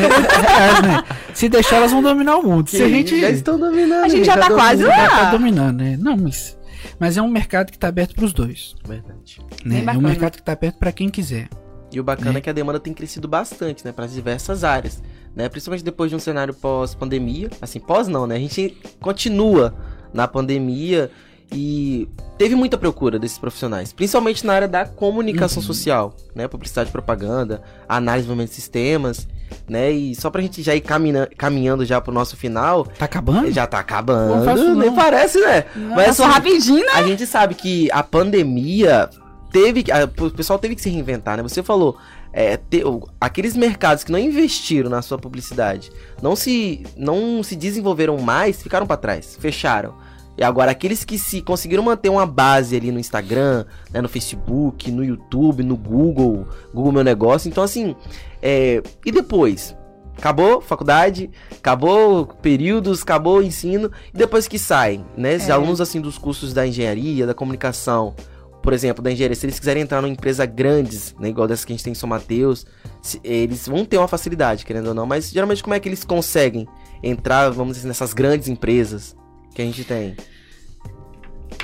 né? Se deixar, elas vão dominar o mundo. Se a gente. Já estão dominando. A gente já, tá quase lá. Já tá dominando, né? Não, mas. Mas é um mercado que tá aberto pros dois. Verdade. Né? É um mercado que tá aberto para quem quiser. E o bacana né? é que a demanda tem crescido bastante, né? Para diversas áreas. Né? Principalmente depois de um cenário pós-pandemia. Assim, pós não, né? A gente continua na pandemia e teve muita procura desses profissionais, principalmente na área da comunicação uhum. social, né? Publicidade e propaganda, análise de sistemas, né? E só pra gente já ir caminha, caminhando já pro nosso final. Tá acabando? Já tá acabando. Não nem parece, né? Nossa, Mas assim, rapidinho, né? A gente sabe que a pandemia teve. A, o pessoal teve que se reinventar, né? Você falou. É, te, aqueles mercados que não investiram na sua publicidade, não se, não se desenvolveram mais, ficaram para trás, fecharam. E agora, aqueles que se conseguiram manter uma base ali no Instagram, né, no Facebook, no YouTube, no Google, Google Meu Negócio. Então, assim, é... e depois? acabou faculdade, acabou períodos, acabou o ensino, e depois que saem, né? Esses É. alunos, assim, dos cursos da engenharia, da comunicação, por exemplo, da engenharia, se eles quiserem entrar numa empresa grandes, né, igual dessa que a gente tem em São Mateus, se- eles vão ter uma facilidade, querendo ou não, mas geralmente como é que eles conseguem entrar, vamos dizer, nessas grandes empresas que a gente tem?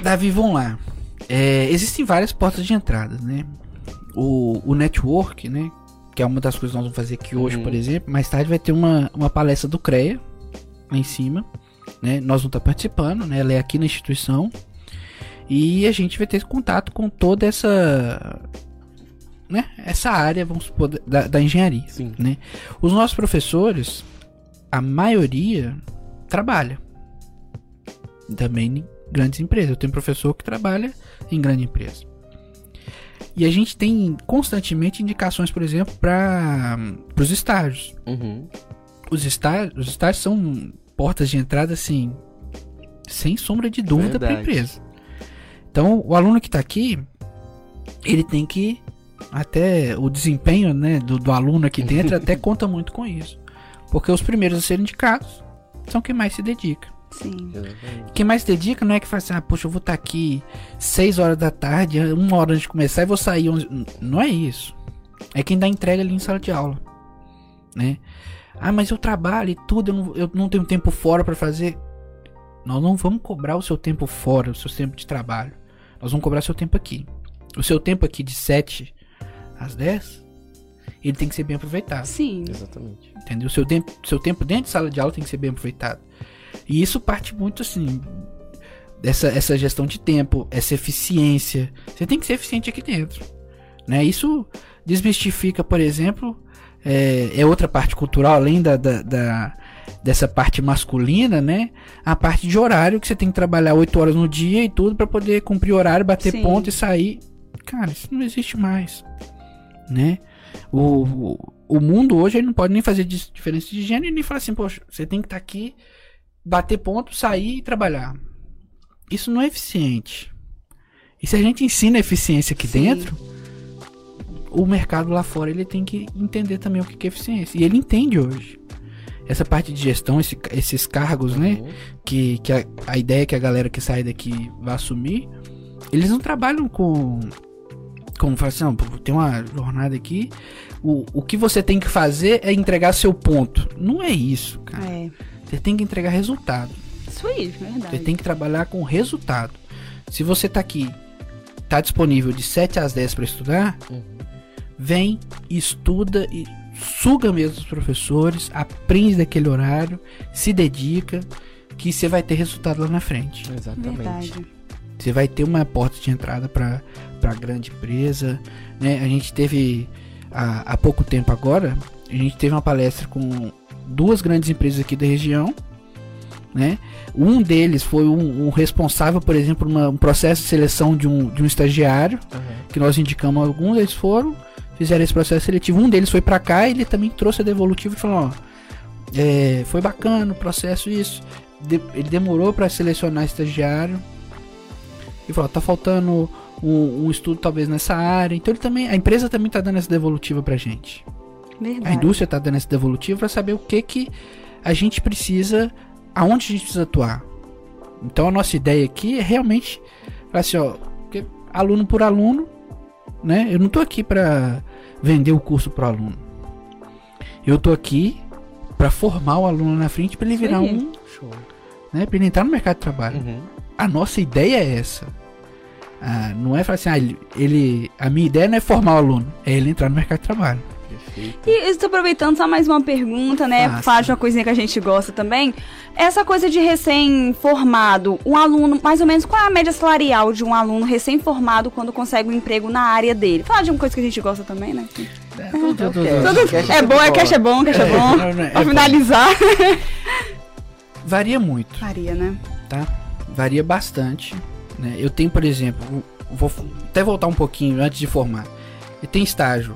Davi, vamos lá. É, existem várias portas de entrada, né? O, o network, né? Que é uma das coisas que nós vamos fazer aqui hoje, Uhum. por exemplo. Mais tarde vai ter uma, uma palestra do CREA lá em cima. Né? Nós vamos estar participando, né? Ela é aqui na instituição. E a gente vai ter contato com toda essa. Né? Essa área, vamos supor, da, da engenharia. Sim. Né? Os nossos professores, a maioria, trabalha. Também em grandes empresas. Eu tenho professor que trabalha em grande empresa. E a gente tem constantemente indicações, por exemplo, para os estágios. Uhum. Os estágios, os estágios são portas de entrada, assim, sem sombra de dúvida para a empresa. Então, o aluno que está aqui, ele tem que até o desempenho, né, do, do aluno aqui dentro até conta muito com isso, porque os primeiros a serem indicados são quem mais se dedica. Sim. Quem mais se dedica não é que fala assim, ah, poxa, eu vou estar aqui 6 horas da tarde, uma hora antes de começar e vou sair 11. Não é isso. É quem dá entrega ali em sala de aula, né? Ah, mas eu trabalho e tudo, eu não, eu não tenho tempo fora para fazer. Nós não vamos cobrar o seu tempo fora, o seu tempo de trabalho. Nós vamos cobrar seu tempo aqui. O seu tempo aqui de 7 às 10, ele tem que ser bem aproveitado. Sim. Exatamente. Entendeu? Seu tempo, seu tempo dentro de sala de aula tem que ser bem aproveitado. E isso parte muito assim dessa essa gestão de tempo, essa eficiência. Você tem que ser eficiente aqui dentro, né? Isso desmistifica, por exemplo, é, é outra parte cultural além da, da, da- dessa parte masculina, né? A parte de horário que você tem que trabalhar 8 horas no dia e tudo pra poder cumprir horário, bater Sim. ponto e sair. Cara, isso não existe mais, né? O, o, o mundo hoje ele não pode nem fazer diferença de gênero e nem falar assim, poxa, você tem que estar aqui, bater ponto, sair e trabalhar. Isso não é eficiente. E se a gente ensina eficiência aqui Sim. dentro, o mercado lá fora ele tem que entender também o que é eficiência. E ele entende hoje. Essa parte de gestão, esse- esses cargos, né? Uhum. que, que a, a ideia é que a galera que sai daqui vai assumir, eles não trabalham com. Como falar assim, não, tem uma jornada aqui. O, o que você tem que fazer é entregar seu ponto. Não é isso, cara. É. Você tem que entregar resultado. Isso aí, Você verdade. tem que trabalhar com resultado. Se você tá aqui, tá disponível de 7 às 10 para estudar, Uhum. vem, estuda e suga mesmo os professores, aprende daquele horário, se dedica, que você vai ter resultado lá na frente. Exatamente. Verdade. Você vai ter uma porta de entrada para para grande empresa, né? A gente teve há, há pouco tempo agora, a gente teve uma palestra com duas grandes empresas aqui da região, né? Um deles foi um, um responsável, por exemplo, uma- um processo de seleção de um, de um estagiário, Uhum. que nós indicamos alguns, eles foram, fizeram esse processo seletivo. Um deles foi para cá e ele também trouxe a devolutiva e falou: ó, é, foi bacana o processo, isso. De- ele demorou para selecionar estagiário. E falou: tá faltando um, um estudo talvez nessa área. Então ele também, a empresa também tá dando essa devolutiva pra gente. Verdade. A indústria tá dando essa devolutiva para saber o que que a gente precisa, aonde a gente precisa atuar. Então a nossa ideia aqui é realmente falar assim, ó, aluno por aluno, né? Eu não tô aqui para vender o curso pro aluno. Eu tô aqui para formar o aluno na frente para ele virar aí. um, Show. né, para ele entrar no mercado de trabalho. Uhum. A nossa ideia é essa. Ah, não é falar assim, ah, ele- a minha ideia não é formar o aluno, é ele entrar no mercado de trabalho. Perfeito. E estou aproveitando só mais uma pergunta, né? Falar de uma coisinha que a gente gosta também. Essa coisa de recém-formado, um aluno, mais ou menos, qual é a média salarial de um aluno recém-formado quando consegue um emprego na área dele? Falar de uma coisa que a gente gosta também, né? É, tudo, tudo- tudo. tudo- Cash É bom, é cash é bom, cash é bom. é Pra finalizar. Varia muito. Maria, né? tá? Varia bastante. Né? Eu tenho, por exemplo, vou até voltar um pouquinho antes de formar. Eu tenho estágio.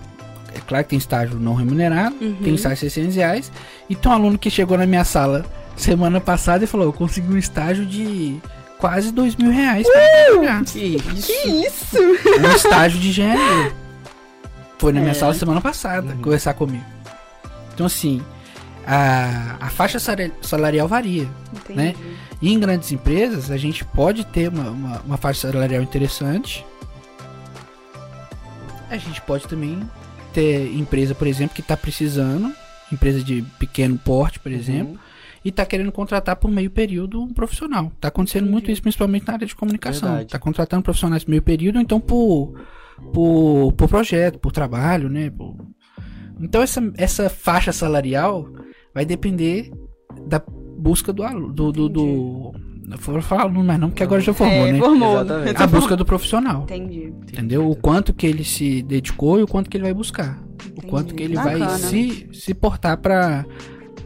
É claro que tem estágio não remunerado, Uhum. tem estágio de 600 reais. E tem um aluno que chegou na minha sala semana passada e falou: Eu consegui um estágio de quase dois mil reais pra trabalhar. Que isso. Isso! Um estágio de engenharia. Foi na minha É. sala semana passada Uhum. conversar comigo. Então, assim, a, a faixa salarial varia, Entendi. né? E em grandes empresas, a gente pode ter uma, uma, uma faixa salarial interessante. A gente pode também ter empresa, por exemplo, que está precisando, empresa de pequeno porte, por uhum. exemplo, e está querendo contratar por meio período um profissional. Está acontecendo Entendi. muito isso, principalmente na área de comunicação. Está contratando profissionais por meio período, então por, por, por projeto, por trabalho, né? Por... Então essa, essa faixa salarial vai depender da busca do aluno, do, do, do não vou falar aluno mais não, porque agora já formou, é, né? Formou. Exatamente. A busca do profissional. Entendi. Entendeu? O quanto que ele se dedicou e o quanto que ele vai buscar. Entendi. O quanto que ele Bacana. vai se, se portar para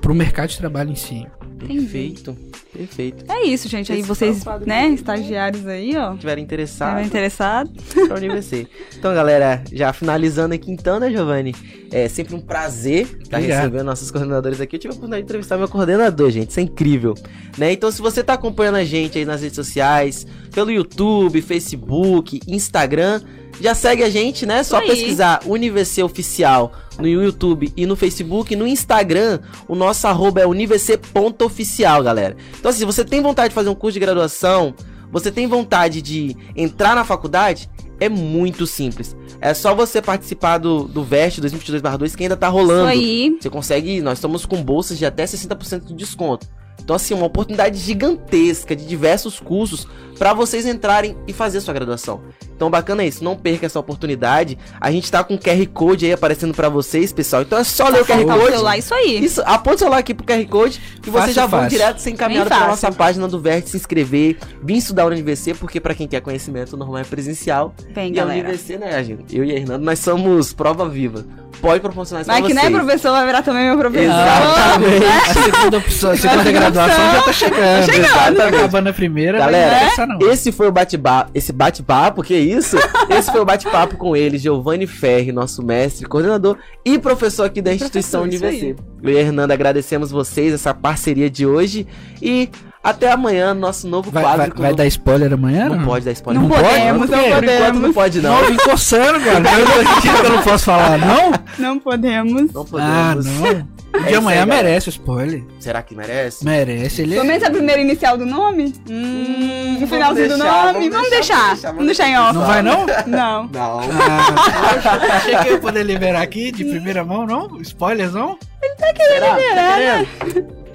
o mercado de trabalho em si. Perfeito. Perfeito. É isso, gente. Aí vocês, né, estagiários aí, ó. Tiverem interessados. Tiverem interessados. Pra UniVC. Então, galera, já finalizando aqui então, né, Giovanni? É sempre um prazer estar recebendo nossos coordenadores aqui. Eu tive a oportunidade de entrevistar meu coordenador, gente. Isso é incrível. Né? Então, se você tá acompanhando a gente aí nas redes sociais, pelo YouTube, Facebook, Instagram, já segue a gente, né? Só pesquisar UniVC Oficial no YouTube e no Facebook. No Instagram, o nosso arroba é univc.oficial, galera. Então, assim, se você tem vontade de fazer um curso de graduação, você tem vontade de entrar na faculdade, é muito simples. É só você participar do, do VEST 2022-2 que ainda tá rolando. Isso aí. Você consegue, nós estamos com bolsas de até 60% de desconto. Então, assim, uma oportunidade gigantesca de diversos cursos para vocês entrarem e fazer sua graduação. Então, bacana isso, não perca essa oportunidade. A gente tá com o QR Code aí aparecendo para vocês, pessoal. Então é só ler o QR Code. O celular, isso aí. Isso, aponta o celular aqui pro QR Code que vocês já vão fácil. direto ser encaminhado pra nossa página do Verde, se inscrever, vir estudar o UniVC, porque para quem quer conhecimento normal é presencial. Vem, e galera. a UniVC, né, gente? Eu e a Hernando, nós somos prova viva pode proporcionar isso Mas que nem é professor, vai virar também meu professor. Exatamente. Né? A segunda opção, a segunda graduação já tá chegando. Tá chegando. Tá acabando a primeira. Galera, esse foi o bate-papo, esse bate-papo, que isso? Esse foi o bate-papo com ele, Giovanni Ferri, nosso mestre, coordenador e professor aqui da instituição UniVC. Eu e a Hernanda agradecemos vocês, essa parceria de hoje e até amanhã, nosso novo vai, quadro. Vai, vai dar spoiler amanhã? Não, não, pode dar spoiler. Não, não podemos, não, não podemos. não pode, não. Não, vim coçando, cara. Eu, eu não posso falar, não? Não podemos. Não podemos. Ah, não. O de amanhã merece o spoiler. Será que merece? Merece. Ele Pelo menos a primeira inicial do nome? Hum, o finalzinho do nome? Vamos deixar. Vamos deixar em off. Não vai, não? Não. Não. Ah, achei que eu ia poder liberar aqui de primeira mão, não? Spoilers, não? Ele tá querendo Será? liberar, né?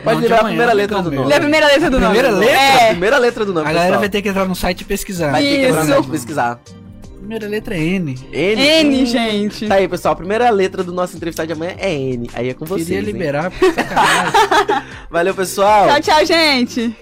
Pode liberar a primeira letra do nome. Lê a primeira letra do nome. Primeira letra? É. A primeira letra do nome. A galera vai ter que entrar no site e pesquisar. Vai ter que entrar no site e pesquisar. Primeira letra é N. N? N, hum. gente. Tá aí, pessoal. A primeira letra do nosso entrevistado de amanhã é N. Aí é com vocês. Queria liberar, Valeu, pessoal. Tchau, tchau, gente.